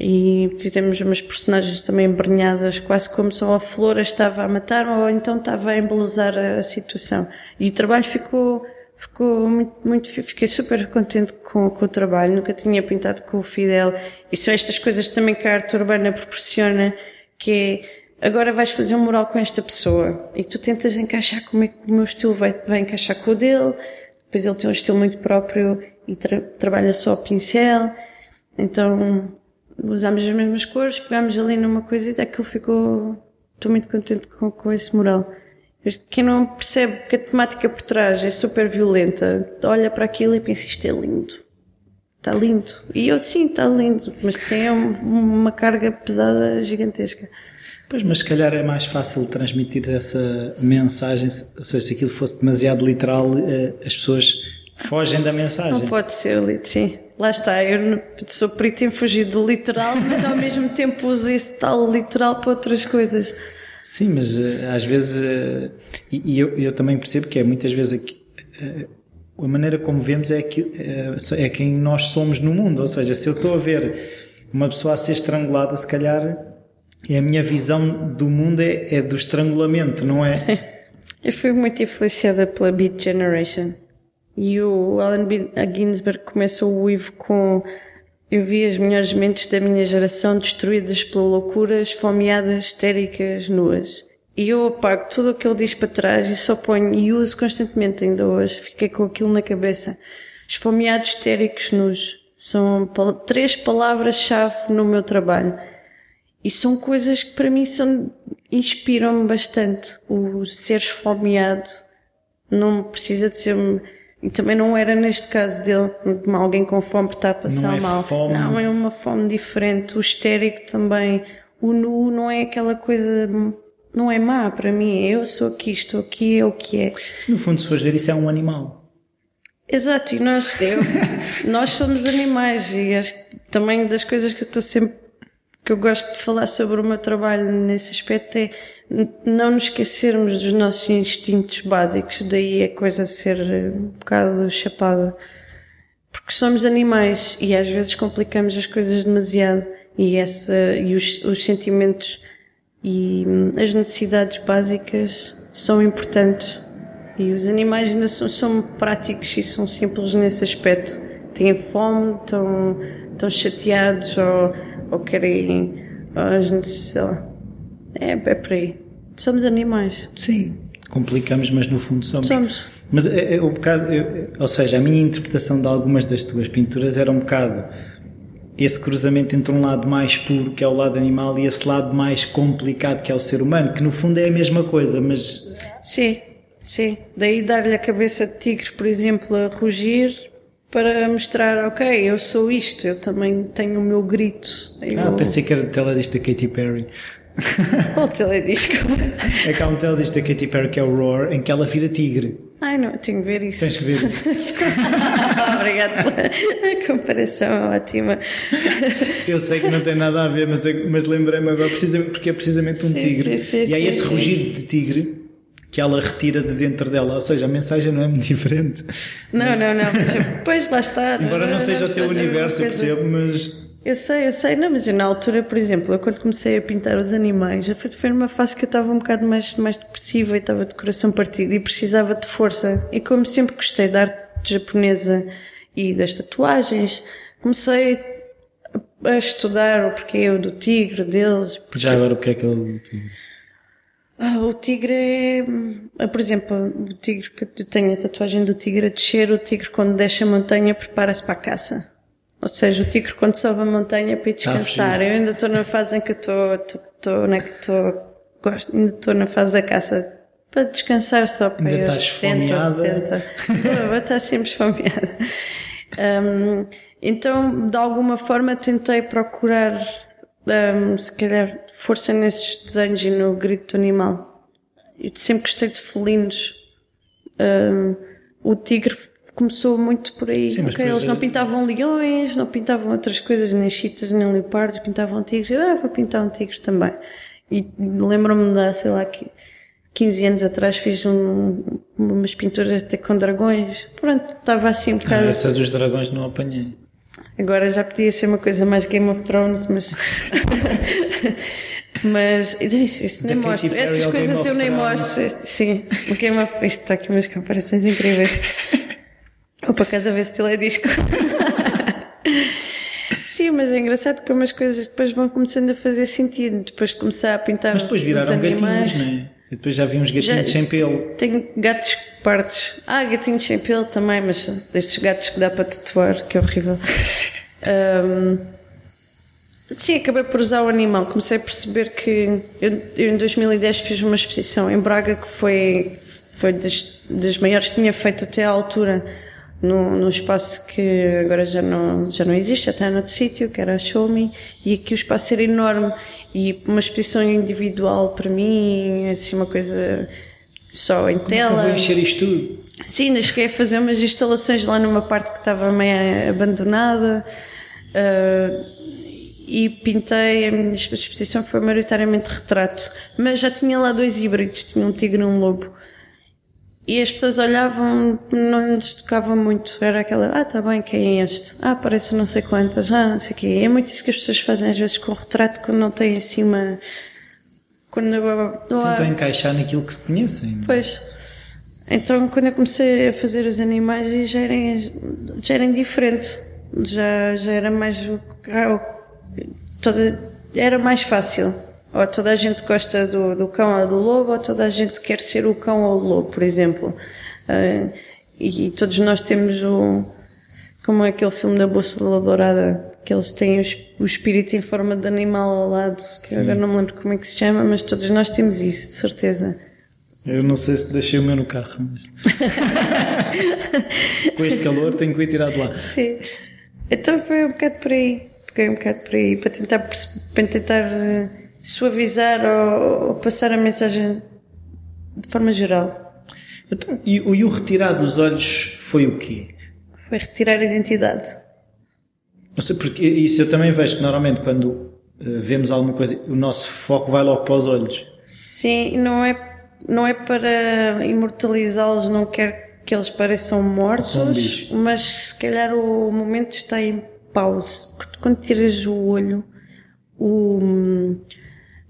e fizemos umas personagens também embrenhadas, quase como se a flor estava a matar ou então estava a embelezar a situação. E o trabalho ficou, ficou muito, muito, fiquei super contente com, com o trabalho, nunca tinha pintado com o Fidel. E são estas coisas também que a arte urbana proporciona, que é, agora vais fazer um mural com esta pessoa e tu tentas encaixar como é que o meu estilo vai, vai encaixar com o dele, depois ele tem um estilo muito próprio e tra trabalha só o pincel, então usámos as mesmas cores, pegámos ali numa coisa e daquilo ficou. Estou muito contente com, com esse mural. Quem não percebe que a temática por trás é super violenta, olha para aquilo e pensa isto é lindo. Está lindo. E eu sim, está lindo, mas tem uma carga pesada gigantesca. Pois, mas se calhar é mais fácil transmitir essa mensagem, seja, se aquilo fosse demasiado literal, eh, as pessoas fogem da mensagem. Não pode ser, sim. Lá está, eu sou perito em fugir do literal, mas ao mesmo tempo uso esse tal literal para outras coisas. Sim, mas uh, às vezes, uh, e, e eu, eu, também percebo que é muitas vezes aqui, uh, a maneira como vemos é, que, é quem nós somos no mundo, ou seja, se eu estou a ver uma pessoa a ser estrangulada, se calhar é a minha visão do mundo é, é do estrangulamento, não é? eu fui muito influenciada pela Beat Generation. E o Allen Ginsberg começa o livro com eu vi as melhores mentes da minha geração destruídas pela loucura, esfomeadas, histéricas, nuas. E eu apago tudo o que ele diz para trás e só ponho e uso constantemente ainda hoje. Fiquei com aquilo na cabeça. Esfomeados, histéricos, nus. São três palavras-chave no meu trabalho. E são coisas que para mim são, inspiram-me bastante. O ser esfomeado não precisa de ser e também não era neste caso dele, alguém com fome está a passar não é mal. Fome. Não, é uma fome diferente. O histérico também. O nu não é aquela coisa, não é má para mim. Eu sou aqui, estou aqui, é o que é. Se no fundo, se fores ver, isso é um animal. Exato, e nós, eu, nós somos animais e acho que também das coisas que eu estou sempre, que eu gosto de falar sobre o meu trabalho nesse aspecto é não nos esquecermos dos nossos instintos básicos, daí a coisa ser eh, um bocado chapada. Porque somos animais e às vezes complicamos as coisas demasiado e, essa, e os, os sentimentos e hum, as necessidades básicas são importantes. E os animais ainda são, são práticos e são simples nesse aspecto. Têm fome, estão, estão chateados ou, ou querem. Ou, é, é por aí. Somos animais. Sim, complicamos, mas no fundo somos. Somos. Mas é, é um bocado, eu, ou seja, a minha interpretação de algumas das tuas pinturas era um bocado esse cruzamento entre um lado mais puro, que é o lado animal, e esse lado mais complicado, que é o ser humano, que no fundo é a mesma coisa, mas. Sim, sim. Daí dar-lhe a cabeça de tigre, por exemplo, a rugir, para mostrar, ok, eu sou isto, eu também tenho o meu grito. Eu... Ah, pensei que era de teledista Katy Perry. Qual teledisco? É que há um teledisco da Katy Perry que é o Roar, em que ela vira tigre. Ai não, tenho que ver isso. Tens que ver isso. Obrigada pela comparação ótima. Eu sei que não tem nada a ver, mas, mas lembrei-me agora, precisamente, porque é precisamente um sim, tigre. Sim, sim, e aí esse rugido de tigre que ela retira de dentro dela, ou seja, a mensagem não é muito diferente. Não, mas... não, não, mas depois lá está. Embora não, não seja o teu universo, eu percebo, mas eu sei, eu sei, não, mas eu, na altura, por exemplo, eu quando comecei a pintar os animais, foi, numa fase que eu estava um bocado mais, mais depressiva e estava de coração partido e precisava de força. E como sempre gostei da arte japonesa e das tatuagens, comecei a, a estudar o porquê do tigre deles. Porque... Já agora o que é que é o tigre? Ah, o tigre é, ah, por exemplo, o tigre que eu tenho a tatuagem do tigre a descer, o tigre quando desce a montanha prepara-se para a caça. Ou seja, o tigre quando sobe a montanha para ir tá descansar. eu ainda estou na fase em que estou, estou, né, que estou, gosto, ainda estou na fase da caça para descansar só para ainda ir aos 60, 70. Estou, vou estar sempre esfomeada. Um, então, de alguma forma, tentei procurar, um, se calhar, força nesses desenhos e no grito animal. Eu sempre gostei de felinos. Um, o tigre começou muito por aí. Sim, okay, eles não é- pintavam leões, não pintavam outras coisas, nem chitas, nem leopardos, pintavam tigres. Ah, vou pintar um tigre também. E lembro-me de, sei lá, 15 anos atrás fiz um, umas pinturas até com dragões. Pronto, estava assim um bocado. Ah, essa dos dragões não apanhei. Agora já podia ser uma coisa mais Game of Thrones, mas. mas isto nem Katy mostro. Essas coisas eu nem mostro. Sim, o Game of. Isto está aqui umas comparações incríveis. Ou para casa ver se ele é disco. Sim, mas é engraçado como as coisas depois vão começando a fazer sentido. Depois de começar a pintar Mas depois viraram gatinhos, não é? Eu depois já vi uns gatinhos Já- sem pelo. Tenho gatos pardos. Ah, gatinhos sem pelo também, mas destes gatos que dá para tatuar, que é horrível. Ahm, sim, acabei por usar o animal. Comecei a perceber que eu, eu em 2010 fiz uma exposição em Braga que foi, foi das, das maiores que tinha feito até à altura num, num espaço que agora já não, já não existe, já está noutro sítio, que era a Show Me, e aqui o espaço era enorme e uma exposição individual para mim, assim uma coisa só em Como é que eu tela. vou encher isto tudo? Sim, ainda cheguei a fazer umas instalações lá numa parte que estava meio abandonada ah, e pintei, a minha exposição foi maioritariamente retrato, mas já tinha lá dois híbridos, tinha um tigre e um lobo. E as pessoas olhavam, não lhes tocava muito. Era aquela, ah, tá bem, quem é este? Ah, parece não sei quantas, ah, não sei o quê. É muito isso que as pessoas fazem às vezes com o retrato, quando não têm assim uma... Quando. Tentam encaixar naquilo que se conhecem. Pois. Então, quando eu comecei a fazer os animais, já era, já era diferente. Já, já era mais. ah, Toda, era mais fácil. Ou toda a gente gosta do, do cão ou do lobo, ou toda a gente quer ser o cão ou o lobo, por exemplo. Ah, e, e todos nós temos o. Como é aquele filme da Bússola Dourada, que eles têm o, o espírito em forma de animal ao lado, que eu agora não me lembro como é que se chama, mas todos nós temos isso, de certeza. Eu não sei se deixei o meu no carro, mas. Com este calor tenho que ir tirar de lá. Sim. Então foi um bocado por aí. Peguei um bocado por aí para tentar, para tentar eh, suavizar ou, ou passar a mensagem de forma geral. Então, e, o- e o retirar dos olhos foi o quê? Foi retirar a identidade. Não sei porque isso eu também vejo que normalmente quando eh, vemos alguma coisa, o nosso foco vai logo para os olhos. Sim, não é, não é para imortalizá-los, não quero que eles pareçam mortos, mas se calhar o momento está em pause. Quando tiras o olho, o,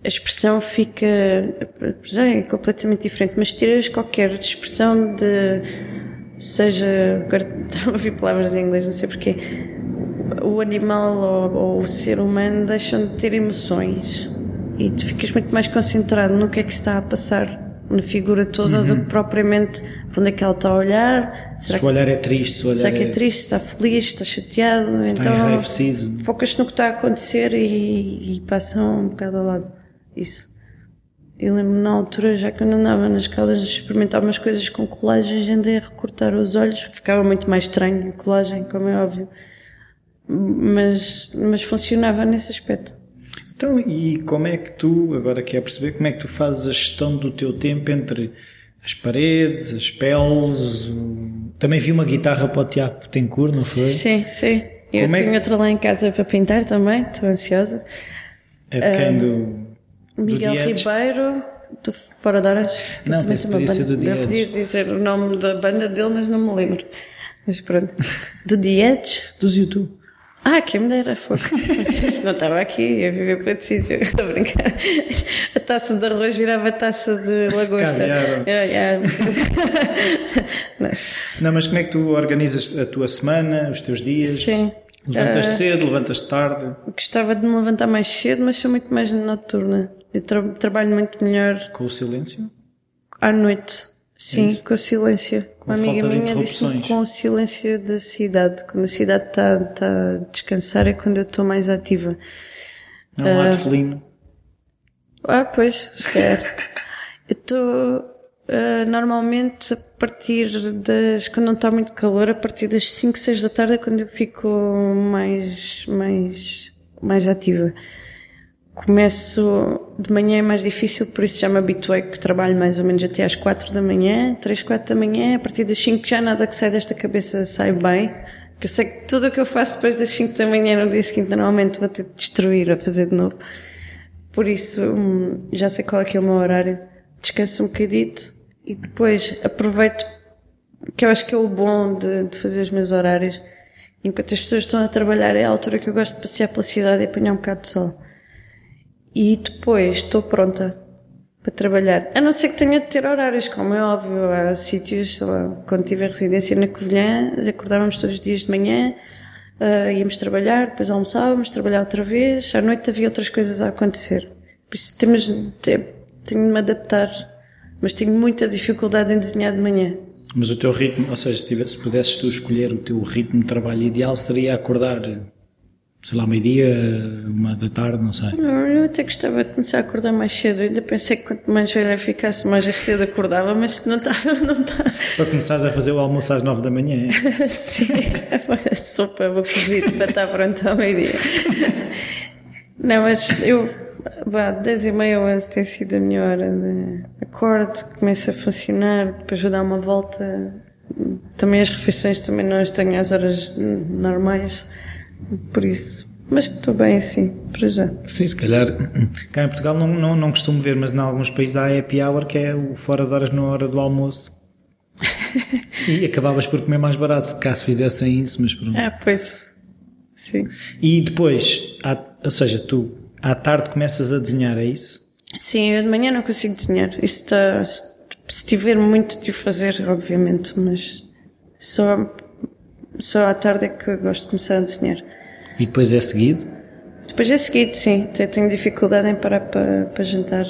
a expressão fica é completamente diferente, mas tiras qualquer expressão de seja agora estava a ouvir palavras em inglês, não sei porquê. O animal ou, ou o ser humano deixam de ter emoções e tu ficas muito mais concentrado no que é que está a passar na figura toda do que propriamente para onde é que ela está a olhar. Será Se o olhar é triste, se o olhar Será que é é, triste? Está feliz? Está chateado? está então focas no que está a acontecer e, e passam um bocado ao lado. Isso. Eu lembro na altura, já quando andava nas de experimentar umas coisas com colagens, andei a recortar os olhos, ficava muito mais estranho a colagem, como é óbvio. Mas, mas funcionava nesse aspecto. Então, e como é que tu, agora quer perceber, como é que tu fazes a gestão do teu tempo entre as paredes, as peles? Também vi uma guitarra para o Tiago Betancourt, não foi? Sim, sim. Eu Como é tenho que- outra lá em casa para pintar também, estou ansiosa. É de quem? Do, do Miguel? Ribeiro, do Fora de Horas. que Não, tem uma podia ser do The Eu podia dizer o nome da banda dele, mas não me lembro. Mas pronto. Do Edge? Dos YouTube. Ah, quem me dera fogo. Se não estava aqui, ia viver para outro sítio. Estou a brincar. A taça de arroz virava taça de lagosta. É. Não. Não, mas como é que tu organizas a tua semana, os teus dias? Sim. Levantas cedo, levantas tarde, Gostava de me levantar mais cedo, mas sou muito mais noturna. Eu tra- trabalho muito melhor com o silêncio? à noite. Sim, com o silêncio. Com Uma amiga minha interrupções. com o silêncio da cidade. Quando a cidade está tá a descansar é quando eu estou mais ativa. É um lado felino. Ah, pois, se calhar. eu estou ah, normalmente a partir das. quando não está muito calor, a partir das 5, 6 da tarde é quando eu fico mais. mais. mais ativa. Começo de manhã é mais difícil, por isso já me habituei que trabalho mais ou menos até às 4 da manhã, 3, 4 da manhã, a partir das 5 já nada que sai desta cabeça sai bem. Porque eu sei que tudo o que eu faço depois das 5 da manhã no dia seguinte normalmente vou ter de destruir a fazer de novo. Por isso, hum, já sei qual é que é o meu horário. Descanso um bocadito e depois aproveito, que eu acho que é o bom de, de fazer os meus horários, Enquanto as pessoas estão a trabalhar, é a altura que eu gosto de passear pela cidade e apanhar um bocado de sol. E depois estou pronta para trabalhar. A não ser que tenha de ter horários, como é óbvio. Há sítios, quando tive residência na Covilhã, acordávamos todos os dias de manhã, uh, íamos trabalhar, depois almoçávamos, trabalhar outra vez. À noite havia outras coisas a acontecer. Por isso temos, tenho de me adaptar. Mas tenho muita dificuldade em desenhar de manhã. Mas o teu ritmo, ou seja, se, tivesse, se pudesses tu escolher o teu ritmo de trabalho ideal, seria acordar, sei lá, meio-dia, uma da tarde, não sei. Não, eu até gostava de começar a acordar mais cedo. ainda pensei que quanto mais velha ficasse, mais cedo acordava, mas não estava, não estava. Para começares a fazer o almoço às nove da manhã, é? Sim, a sopa, vou cozido para estar pronto ao meio-dia. Não, mas eu, vá, dez e meia onze tem sido a minha hora de acordo, começo a funcionar, depois vou dar uma volta. Também as refeições também não as tenho às horas normais, por isso. Mas estou bem assim, para já. Sim, se calhar cá em Portugal não, não, não costumo ver, mas em alguns países há happy hour que é o fora de horas na hora do almoço. e acabavas por comer mais barato caso fizessem isso, mas pronto. Ah, pois. Sim. E depois, ou seja, tu à tarde começas a desenhar, é isso? Sim, eu de manhã não consigo desenhar. Isso está, se tiver muito de o fazer, obviamente, mas só, só à tarde é que gosto de começar a desenhar. E depois é seguido? Depois é seguido, sim. Eu tenho dificuldade em parar para, para jantar.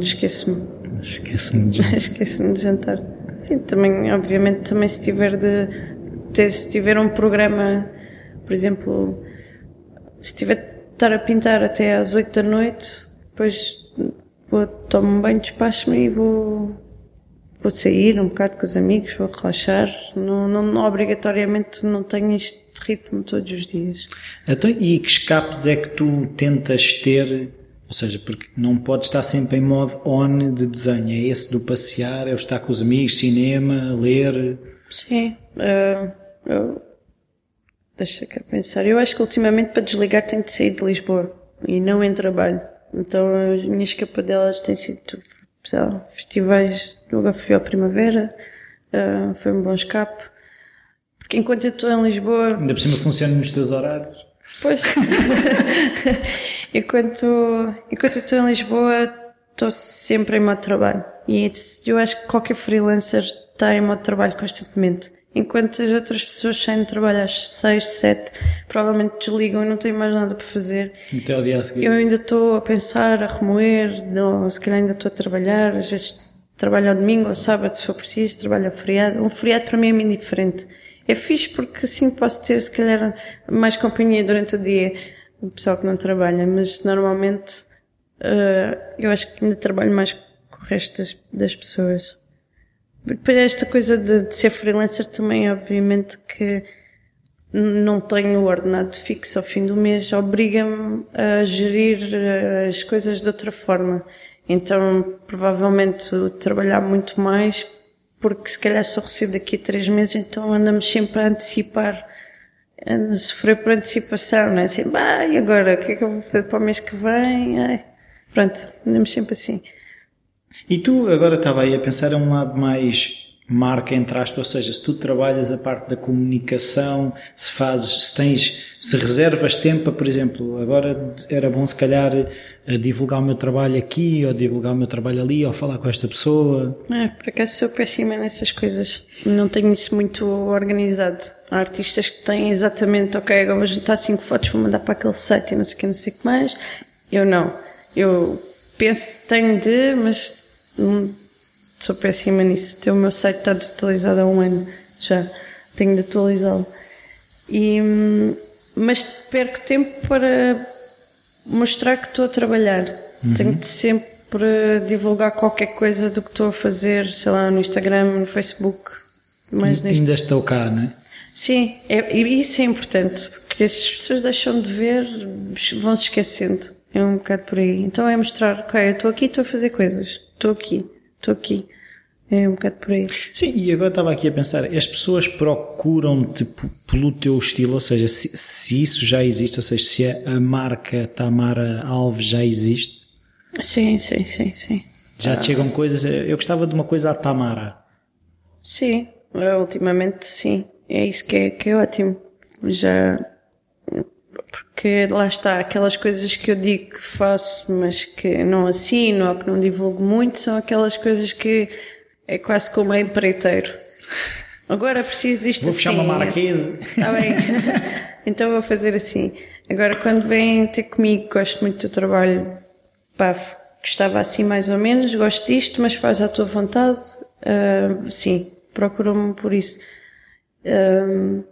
Esqueço-me. Esqueço-me de jantar. Esqueço-me de jantar. Sim, também, obviamente, também se tiver de, se tiver um programa, por exemplo, se tiver de estar a pintar até às 8 da noite, depois vou, tomo um banho, despacho-me e vou, vou sair um bocado com os amigos, vou relaxar. Não, não, não obrigatoriamente não tenho este ritmo todos os dias. Então, e que escapes é que tu tentas ter? Ou seja, porque não podes estar sempre em modo on de desenho. É esse do passear, é o estar com os amigos, cinema, ler. Sim. Uh, eu, deixa cá pensar. Eu acho que ultimamente para desligar tenho de sair de Lisboa e não em trabalho. Então as minhas escapadelas têm sido lá, festivais. Fui à primavera, uh, foi um bom escape. Porque enquanto eu estou em Lisboa. Ainda por cima funciona nos teus horários. Pois. enquanto, enquanto eu estou em Lisboa, estou sempre em modo trabalho. E eu acho que qualquer freelancer está em modo trabalho constantemente. Enquanto as outras pessoas saem de trabalho às 6, 7, provavelmente desligam e não têm mais nada para fazer. Até o dia a seguir. Eu ainda estou a pensar, a remoer, não, se calhar ainda estou a trabalhar, às vezes trabalho ao domingo, ao sábado, se for preciso, trabalho ao feriado. Um feriado para mim é muito diferente. É fixe porque assim posso ter, se calhar, mais companhia durante o dia, o pessoal que não trabalha, mas normalmente uh, eu acho que ainda trabalho mais com o resto das, das pessoas. Depois esta coisa de, de, ser freelancer também, obviamente que não tenho ordenado fixo ao fim do mês, obriga-me a gerir eh, as coisas de outra forma. Então, provavelmente, trabalhar muito mais, porque se calhar só recebo daqui a três meses, então andamos sempre a antecipar, a sofrer por antecipação, não é? Assim, bah, e agora, o que é que eu vou fazer para o mês que vem? Ai, pronto, andamos sempre assim. E tu agora estava aí a pensar a um lado mais marca entre aspas, ou seja, se tu trabalhas a parte da comunicação, se fazes, se tens, se reservas tempo, por exemplo, agora era bom se calhar divulgar o meu trabalho aqui, ou divulgar o meu trabalho ali, ou falar com esta pessoa. É, por acaso sou péssima nessas coisas. Não tenho isso muito organizado. Há artistas que têm exatamente, ok, agora vou juntar cinco fotos, vou mandar para aquele site e não sei o que, não sei o que mais. Eu não. Eu penso, tenho de, mas sou péssima nisso. O meu site está desatualizado há um ano já. Tenho de atualizá-lo. Mas perco tempo para mostrar que estou a trabalhar. Uhum. Tenho de sempre divulgar qualquer coisa do que estou a fazer, sei lá, no Instagram, no Facebook. Neste... Ainda estou cá, não é? Sim, é, e isso é importante, porque as pessoas deixam de ver, vão se esquecendo. É um bocado por aí. Então é mostrar, ok, eu estou aqui, estou a fazer coisas estou aqui, estou aqui. É um bocado por aí. Sim, e agora estava aqui a pensar, as pessoas procuram-te pelo teu estilo, ou seja, se, se, isso já existe, ou seja, se a marca Tamara Alves já existe? Sim, sim, sim, sim. Já ah. te chegam coisas, eu gostava de uma coisa à Tamara. Sim, ultimamente sim, é isso que é, que é ótimo. já porque lá está, aquelas coisas que eu digo que faço, mas que não assino ou que não divulgo muito, são aquelas coisas que é quase como é empreiteiro. Agora preciso disto Vou assim. fechar uma marquesa. Está bem. então vou fazer assim. Agora, quando vêm ter comigo, gosto muito do trabalho, pá, gostava assim mais ou menos, gosto disto, mas faz à tua vontade, uh, sim, procura-me por isso. Uh,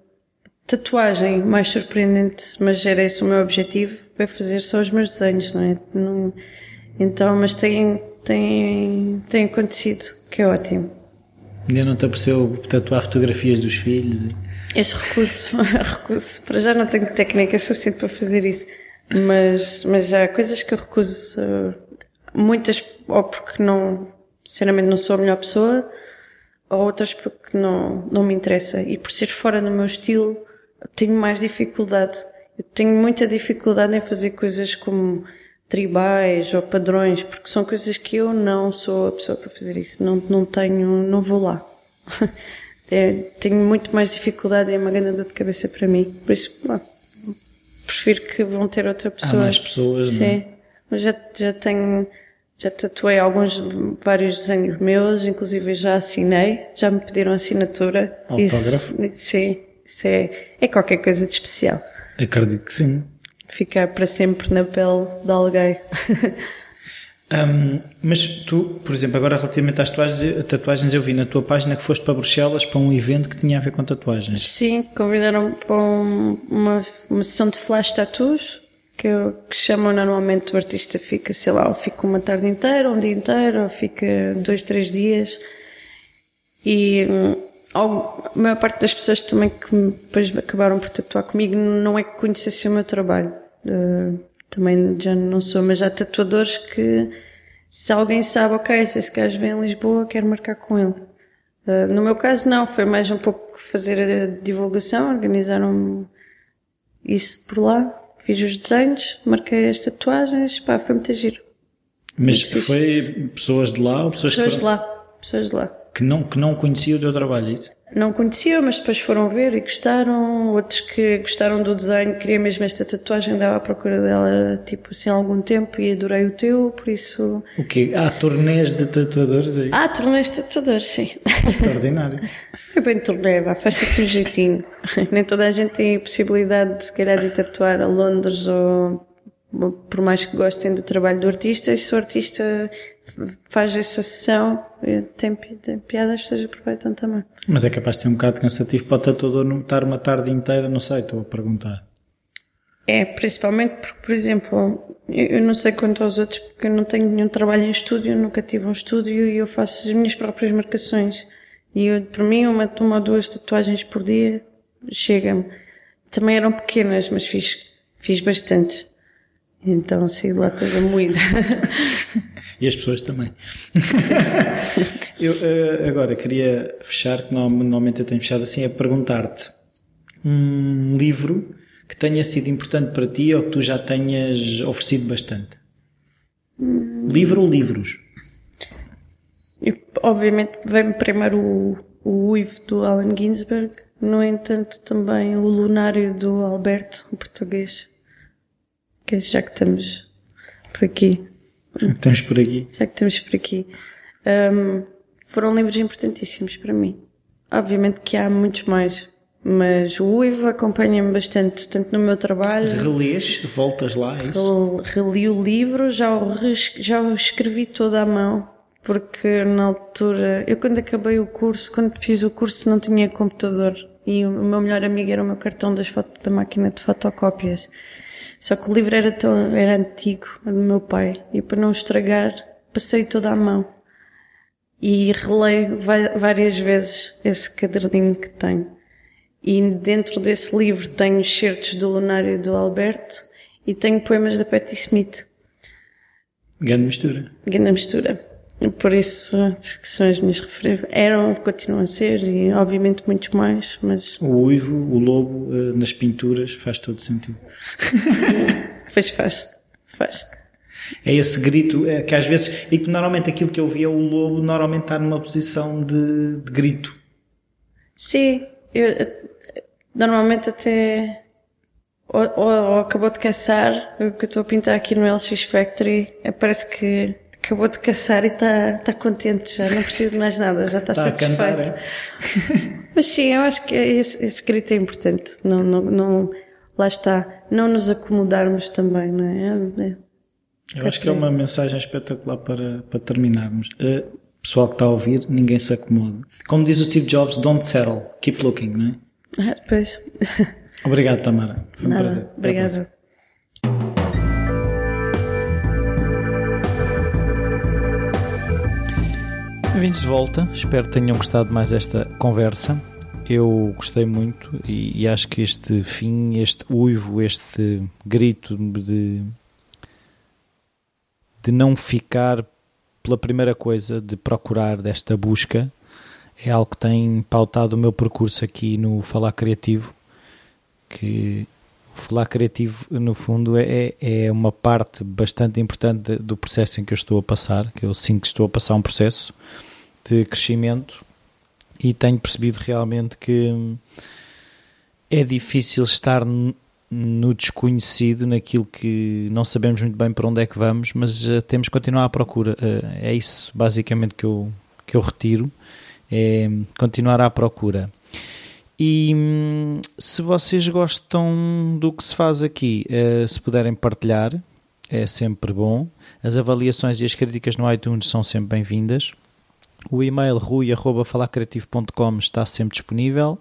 tatuagem mais surpreendente, mas era esse o meu objetivo, é fazer só os meus desenhos, não é? Não, então, mas tem, tem, tem acontecido, que é ótimo. Ainda não te apareceu tatuar fotografias dos filhos? Esse recuso, recuso. Para já não tenho técnica suficiente para fazer isso. Mas, mas há coisas que eu recuso. Muitas, ou porque não, sinceramente não sou a melhor pessoa, ou outras porque não, não me interessa. E por ser fora do meu estilo, tenho mais dificuldade. Eu tenho muita dificuldade em fazer coisas como tribais ou padrões, porque são coisas que eu não sou a pessoa para fazer isso. Não, não tenho, não vou lá. é, tenho muito mais dificuldade e é uma grande dor de cabeça para mim. Por isso, prefiro que vão ter outra pessoa. Há mais pessoas, Sim. Não? Mas já, já tenho, já tatuei alguns, vários desenhos meus, inclusive já assinei, já me pediram assinatura. Autógrafo? Isso, sim, isso é, é qualquer coisa de especial. Acredito que sim. Ficar para sempre na pele de alguém. um, mas tu, por exemplo, agora relativamente às tatuagens, tatuagens, eu vi na tua página que foste para Bruxelas para um evento que tinha a ver com tatuagens. Sim, convidaram-me para um, uma, uma sessão de flash tattoos, que, que chamam normalmente o artista fica, sei lá, ou fica uma tarde inteira, um dia inteiro, ou fica dois, três dias. E a maior parte das pessoas também que depois acabaram por tatuar comigo não é que conhecessem o meu trabalho. Uh, também já não sou, mas há tatuadores que se alguém sabe, ok, se esse gajo vem em Lisboa, quero marcar com ele. Uh, no meu caso não, foi mais um pouco fazer a divulgação, organizaram isso por lá, fiz os desenhos, marquei as tatuagens, pá, foi muito giro. Mas foi pessoas de lá ou pessoas, pessoas de lá, pessoas de lá. Que não, que não conheciam o teu trabalho, é isso? Não conheciam, mas depois foram ver e gostaram. Outros que gostaram do desenho, queria mesmo esta tatuagem, andava à procura dela, tipo assim, há algum tempo e adorei o teu, por isso. O quê? Há turnês de tatuadores aí? Há turnês de tatuadores, sim. Extraordinário. É bem turnê, vá, faz-se um jeitinho. Nem toda a gente tem a possibilidade de, se calhar, de tatuar a Londres ou por mais que gostem do trabalho do artista, e se o artista faz essa sessão, tem, tem piada, as pessoas aproveitam também. Mas é capaz de ser um bocado cansativo para o tatuador não estar uma tarde inteira, não sei, estou a perguntar. É, principalmente porque, por exemplo, eu não sei quanto aos outros, porque eu não tenho nenhum trabalho em estúdio, nunca tive um estúdio e eu faço as minhas próprias marcações. E eu, para mim, uma, uma ou duas tatuagens por dia chega-me. Também eram pequenas, mas fiz, fiz bastantes. Então saí lá toda moída. e as pessoas também. eu uh, agora queria fechar, que normalmente eu tenho fechado assim, a perguntar-te um livro que tenha sido importante para ti ou que tu já tenhas oferecido bastante. Hum. Livro ou livros? Eu, obviamente vem-me primeiro o, o Uivo do Allen Ginsberg, no entanto também o Lunário do Alberto, o português que já que estamos por aqui. Estamos por aqui. Já que estamos por aqui. Um, foram livros importantíssimos para mim. Obviamente que há muitos mais, mas o Uivo acompanha-me bastante, tanto no meu trabalho. Relês, voltas lá, é isso? Reli o livro, já o, já o escrevi toda à mão, porque na altura, eu quando acabei o curso, quando fiz o curso não tinha computador e o meu melhor amigo era o meu cartão das fotos da máquina de fotocópias. Só que o livro era, tão, era antigo, do meu pai, e para não estragar, passei toda à mão. E releio várias vezes esse caderninho que tenho. E dentro desse livro tenho certos do Lunário do Alberto e tenho poemas da Patti Smith. Grande mistura. Grande mistura. Por isso, que são as minhas referências. Eram, continuam a ser, e obviamente muitos mais, mas... O uivo, o lobo, nas pinturas, faz todo sentido. Pois faz, faz. É esse grito é, que às vezes, e que normalmente aquilo que eu vi é o lobo normalmente está numa posição de, de grito. Sim, eu, normalmente até ou, ou, ou acabou de caçar, o que eu estou a pintar aqui no LX Factory, é, parece que acabou de caçar e está tá contente já, não precisa de mais nada, já está, Está a satisfeito. cantar, é? Mas sim, eu acho que esse, esse grito é importante. Não, não, não, lá está, não nos acomodarmos também, não é? É- Eu acho que é uma mensagem espetacular para, para terminarmos. Uh, pessoal que está a ouvir, ninguém se acomoda. Como diz o Steve Jobs, don't settle, keep looking, não é? Ah, pois, Obrigado, Tamara. Foi um prazer. nada, a obrigada. Bem-vindos de volta, espero que tenham gostado mais esta conversa. Eu gostei muito e, e acho que este fim, este uivo, este grito de, de não ficar pela primeira coisa, de procurar desta busca, é algo que tem pautado o meu percurso aqui no Falar Criativo, que o Criativo, no fundo, é, é uma parte bastante importante do processo em que eu estou a passar, que eu sinto que estou a passar um processo de crescimento e tenho percebido realmente que é difícil estar no desconhecido, naquilo que não sabemos muito bem para onde é que vamos, mas eh, temos que continuar à procura. Eh, é isso basicamente que eu, que eu retiro, é continuar à procura. E hum, se vocês gostam do que se faz aqui, eh, se puderem partilhar, é sempre bom. As avaliações e as críticas no iTunes são sempre bem-vindas. O e-mail rui.falacreativo.com está sempre disponível.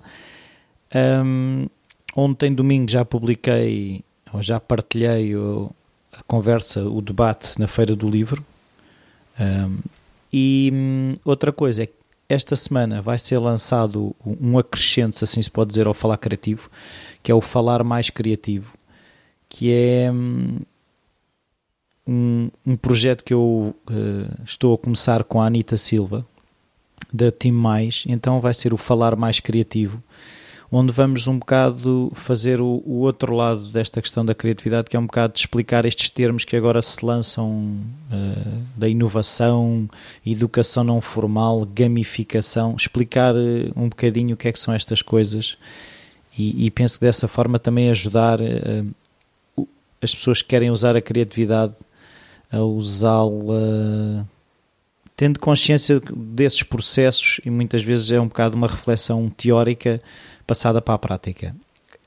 Um, ontem, domingo, já publiquei, ou já partilhei o- a conversa, o debate na Feira do Livro. Um, e hum, outra coisa é que esta semana vai ser lançado um acrescente, se assim se pode dizer, ao Falar Criativo, que é o Falar Mais Criativo, que é hum, um, um projeto que eu eh, estou a começar com a Anita Silva, da Team Mais, então vai ser o Falar Mais Criativo, onde vamos um bocado fazer o, o outro lado desta questão da criatividade, que é um bocado de explicar estes termos que agora se lançam eh, da inovação, educação não formal, gamificação, explicar eh, um bocadinho o que é que são estas coisas e, e penso que dessa forma também ajudar o- as pessoas que querem usar a criatividade a usá-la tendo consciência desses processos e muitas vezes é um bocado uma reflexão teórica passada para a prática.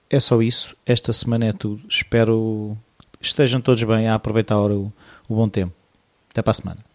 É só isso. Esta semana é tudo. Espero que estejam todos bem a aproveitar o, o bom tempo. Até para a semana.